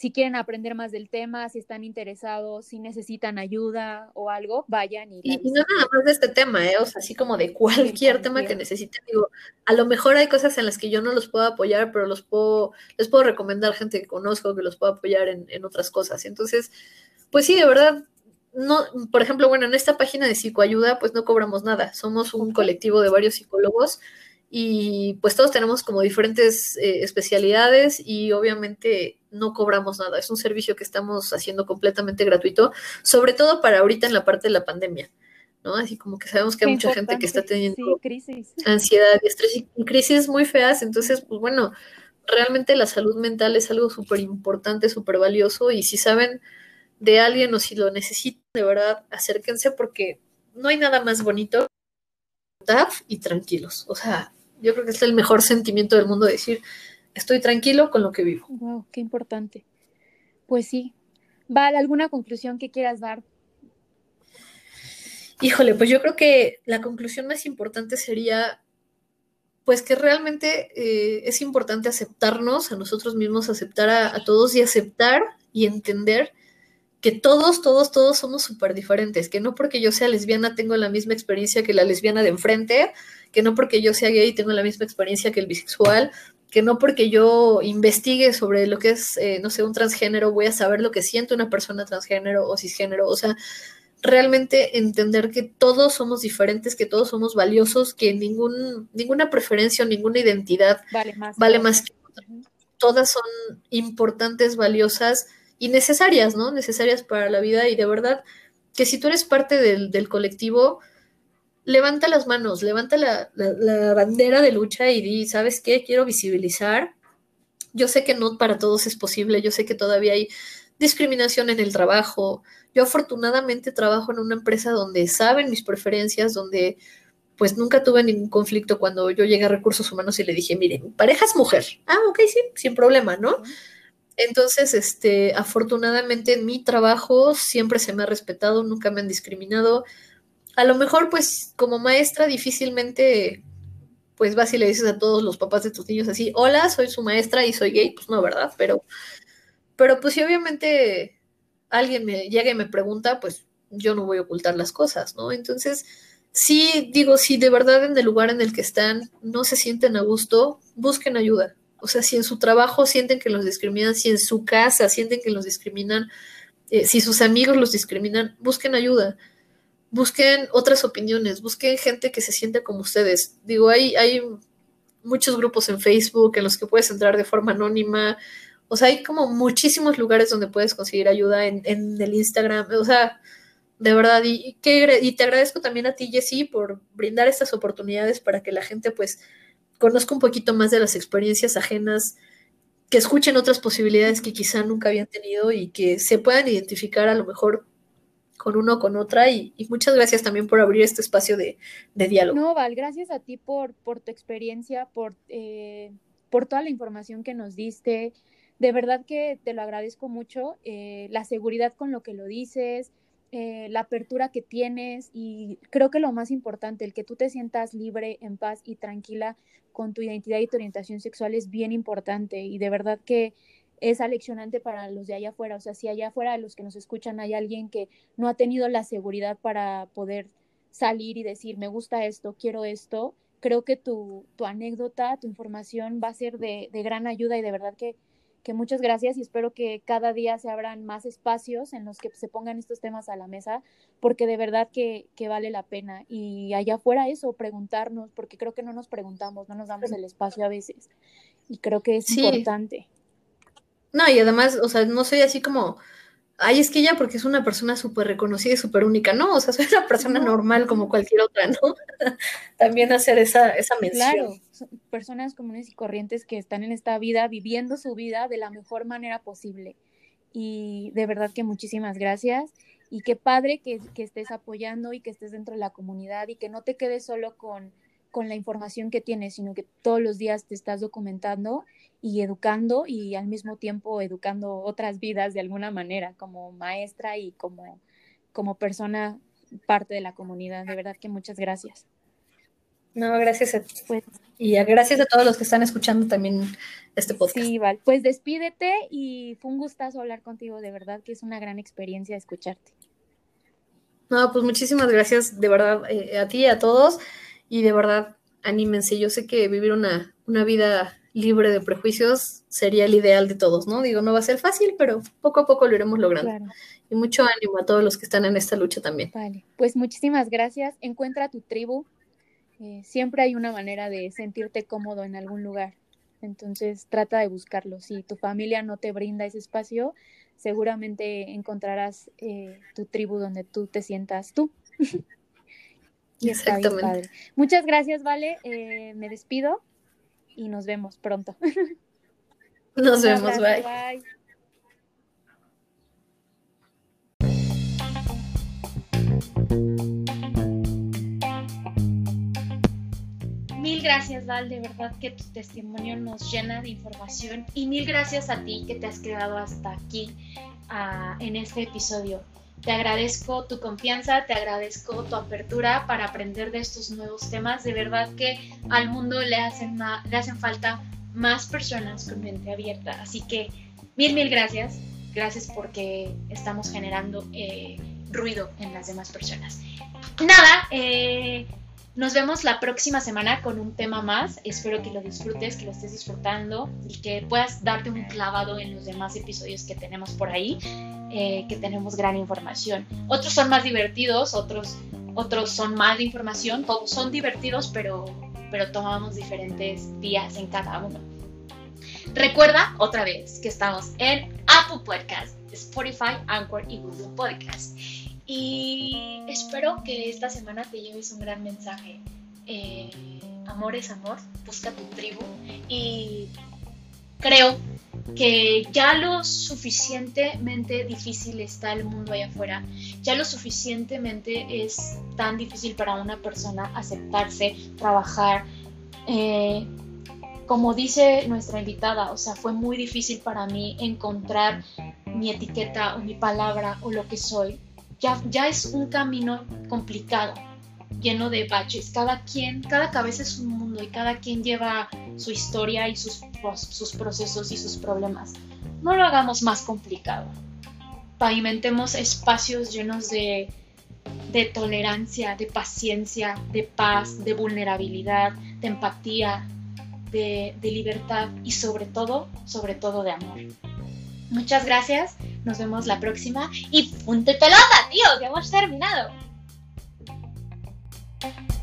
si quieren aprender más del tema, si están interesados, si necesitan ayuda o algo, vayan y... Y, no nada más de este tema, ¿eh? o sea, así como de cualquier tema que necesiten. Digo, a lo mejor hay cosas en las que yo no los puedo apoyar, pero los puedo, les puedo recomendar gente que conozco que los puedo apoyar en, en otras cosas. Entonces, pues sí, de verdad, no, por ejemplo, bueno, en esta página de psicoayuda, pues no cobramos nada. Somos un colectivo de varios psicólogos y pues todos tenemos como diferentes eh, especialidades y obviamente no cobramos nada. Es un servicio que estamos haciendo completamente gratuito, sobre todo para ahorita en la parte de la pandemia. ¿no? Así como que sabemos que hay mucha gente que está teniendo Sí, crisis. ansiedad y estrés y crisis muy feas, entonces, pues bueno, realmente la salud mental es algo súper importante, súper valioso y si saben de alguien o si lo necesitan, de verdad, acérquense porque no hay nada más bonito y tranquilos. O sea, yo creo que es el mejor sentimiento del mundo decir, estoy tranquilo con lo que vivo. Wow, qué importante. Pues sí. Val, ¿alguna conclusión que quieras dar? Híjole, pues yo creo que la conclusión más importante sería, pues que realmente eh, es importante aceptarnos a nosotros mismos, aceptar a, a todos y aceptar y entender que todos, todos, todos somos súper diferentes, que no porque yo sea lesbiana tengo la misma experiencia que la lesbiana de enfrente, que no porque yo sea gay tengo la misma experiencia que el bisexual, que no porque yo investigue sobre lo que es, eh, no sé, un transgénero, voy a saber lo que siente una persona transgénero o cisgénero, o sea, realmente entender que todos somos diferentes, que todos somos valiosos, que ningún, ninguna preferencia o ninguna identidad Vale más. vale que más que otra. Todas son importantes, valiosas y necesarias, ¿no? Necesarias para la vida y de verdad que si tú eres parte del, del colectivo, levanta las manos, levanta la, la- bandera de lucha y di, ¿sabes qué? Quiero visibilizar. Yo sé que no para todos es posible, yo sé que todavía hay discriminación en el trabajo. Yo afortunadamente trabajo en una empresa donde saben mis preferencias, donde pues nunca tuve ningún conflicto cuando yo llegué a recursos humanos y le dije, mire, mi pareja es mujer. Ah, ok, sí, sin problema, ¿no? Entonces, este, afortunadamente en mi trabajo siempre se me ha respetado, nunca me han discriminado. A lo mejor, pues, como maestra, difícilmente, pues vas y le dices a todos los papás de tus niños así, hola, soy su maestra y soy gay, pues no, ¿verdad? Pero, pero pues si obviamente alguien me llega y me pregunta, pues yo no voy a ocultar las cosas, ¿no? Entonces, sí, digo, si de verdad en el lugar en el que están no se sienten a gusto, busquen ayuda. O sea, si en su trabajo sienten que los discriminan, si en su casa sienten que los discriminan, eh, si sus amigos los discriminan, busquen ayuda. Busquen otras opiniones, busquen gente que se siente como ustedes. Digo, hay, hay muchos grupos en Facebook en los que puedes entrar de forma anónima. O sea, hay como muchísimos lugares donde puedes conseguir ayuda en, en el Instagram. O sea, de verdad, y, que, y te agradezco también a ti, Jessy, por brindar estas oportunidades para que la gente pues conozca un poquito más de las experiencias ajenas, que escuchen otras posibilidades que quizá nunca habían tenido y que se puedan identificar a lo mejor con uno o con otra. Y, muchas gracias también por abrir este espacio de, diálogo. No, Val, gracias a ti por, por tu experiencia, por, eh, por toda la información que nos diste. De verdad que te lo agradezco mucho, eh, la seguridad con lo que lo dices, eh, la apertura que tienes y creo que lo más importante, el que tú te sientas libre, en paz y tranquila con tu identidad y tu orientación sexual es bien importante y de verdad que es aleccionante para los de allá afuera. O sea, si allá afuera los que nos escuchan hay alguien que no ha tenido la seguridad para poder salir y decir, me gusta esto, quiero esto, creo que tu, tu anécdota, tu información va a ser de, de gran ayuda y de verdad que, que, muchas gracias y espero que cada día se abran más espacios en los que se pongan estos temas a la mesa, porque de verdad que, que vale la pena. Y allá afuera eso, preguntarnos, porque creo que no nos preguntamos, no nos damos el espacio a veces. Y creo que es Sí. importante. No, y además, o sea, no soy así como, ay, es que ella porque es una persona súper reconocida y súper única. No, o sea, soy una persona No. normal como cualquier otra, ¿no? También hacer esa, esa mención. Claro, son personas comunes y corrientes que están en esta vida viviendo su vida de la mejor manera posible. Y de verdad que muchísimas gracias. Y qué padre que, que estés apoyando y que estés dentro de la comunidad y que no te quedes solo con, con la información que tienes, sino que todos los días te estás documentando y educando y al mismo tiempo educando otras vidas de alguna manera, como maestra y como, como persona parte de la comunidad. De verdad que muchas gracias. No, gracias a ti. Pues, Y gracias a todos los que están escuchando también este podcast. Sí, Val. Pues despídete y fue un gustazo hablar contigo. De verdad que es una gran experiencia escucharte. No, pues muchísimas gracias de verdad eh, a ti y a todos. Y de verdad, anímense. Yo sé que vivir una, una vida libre de prejuicios sería el ideal de todos, ¿no? Digo, no va a ser fácil, pero poco a poco lo iremos logrando. Claro, Y mucho ánimo a todos los que están en esta lucha también. vale. Pues muchísimas gracias. Encuentra tu tribu. Eh, siempre hay una manera de sentirte cómodo en algún lugar. Entonces trata de buscarlo. Si tu familia no te brinda ese espacio, seguramente encontrarás eh, tu tribu donde tú te sientas tú. Exactamente. Muchas gracias, Vale. Eh, me despido y nos vemos pronto. Nos vemos, bye. bye. Mil gracias, Val, de verdad que tu testimonio nos llena de información y mil gracias a ti que te has quedado hasta aquí ah, en este episodio. Te agradezco tu confianza, te agradezco tu apertura para aprender de estos nuevos temas. De verdad que al mundo le hacen, le hacen falta más personas con mente abierta. Así que mil, mil gracias. Gracias porque estamos generando eh, ruido en las demás personas. Nada, eh, nos vemos la próxima semana con un tema más. Espero que lo disfrutes, que lo estés disfrutando y que puedas darte un clavado en los demás episodios que tenemos por ahí, eh, que tenemos gran información. Otros son más divertidos, otros, otros son más de información, todos son divertidos, pero, pero tomamos diferentes días en cada uno. Recuerda otra vez que estamos en Apple Podcast, Spotify, Anchor y Google Podcast. Y espero que esta semana te lleves un gran mensaje. Eh, amor es amor, busca tu tribu. Y creo que ya lo suficientemente difícil está el mundo allá afuera, ya lo suficientemente es tan difícil para una persona aceptarse, trabajar. Eh, como dice nuestra invitada, o sea, fue muy difícil para mí encontrar mi etiqueta o mi palabra o lo que soy ya, es un camino complicado, lleno de baches. Cada quien, cada cabeza es un mundo y cada quien lleva su historia y sus, sus procesos y sus problemas. No lo hagamos más complicado. Pavimentemos espacios llenos de, de tolerancia, de paciencia, de paz, de vulnerabilidad, de empatía, de, de libertad y sobre todo, sobre todo de amor. Muchas gracias, nos vemos la próxima y punto pelota, tío, que hemos terminado. thank you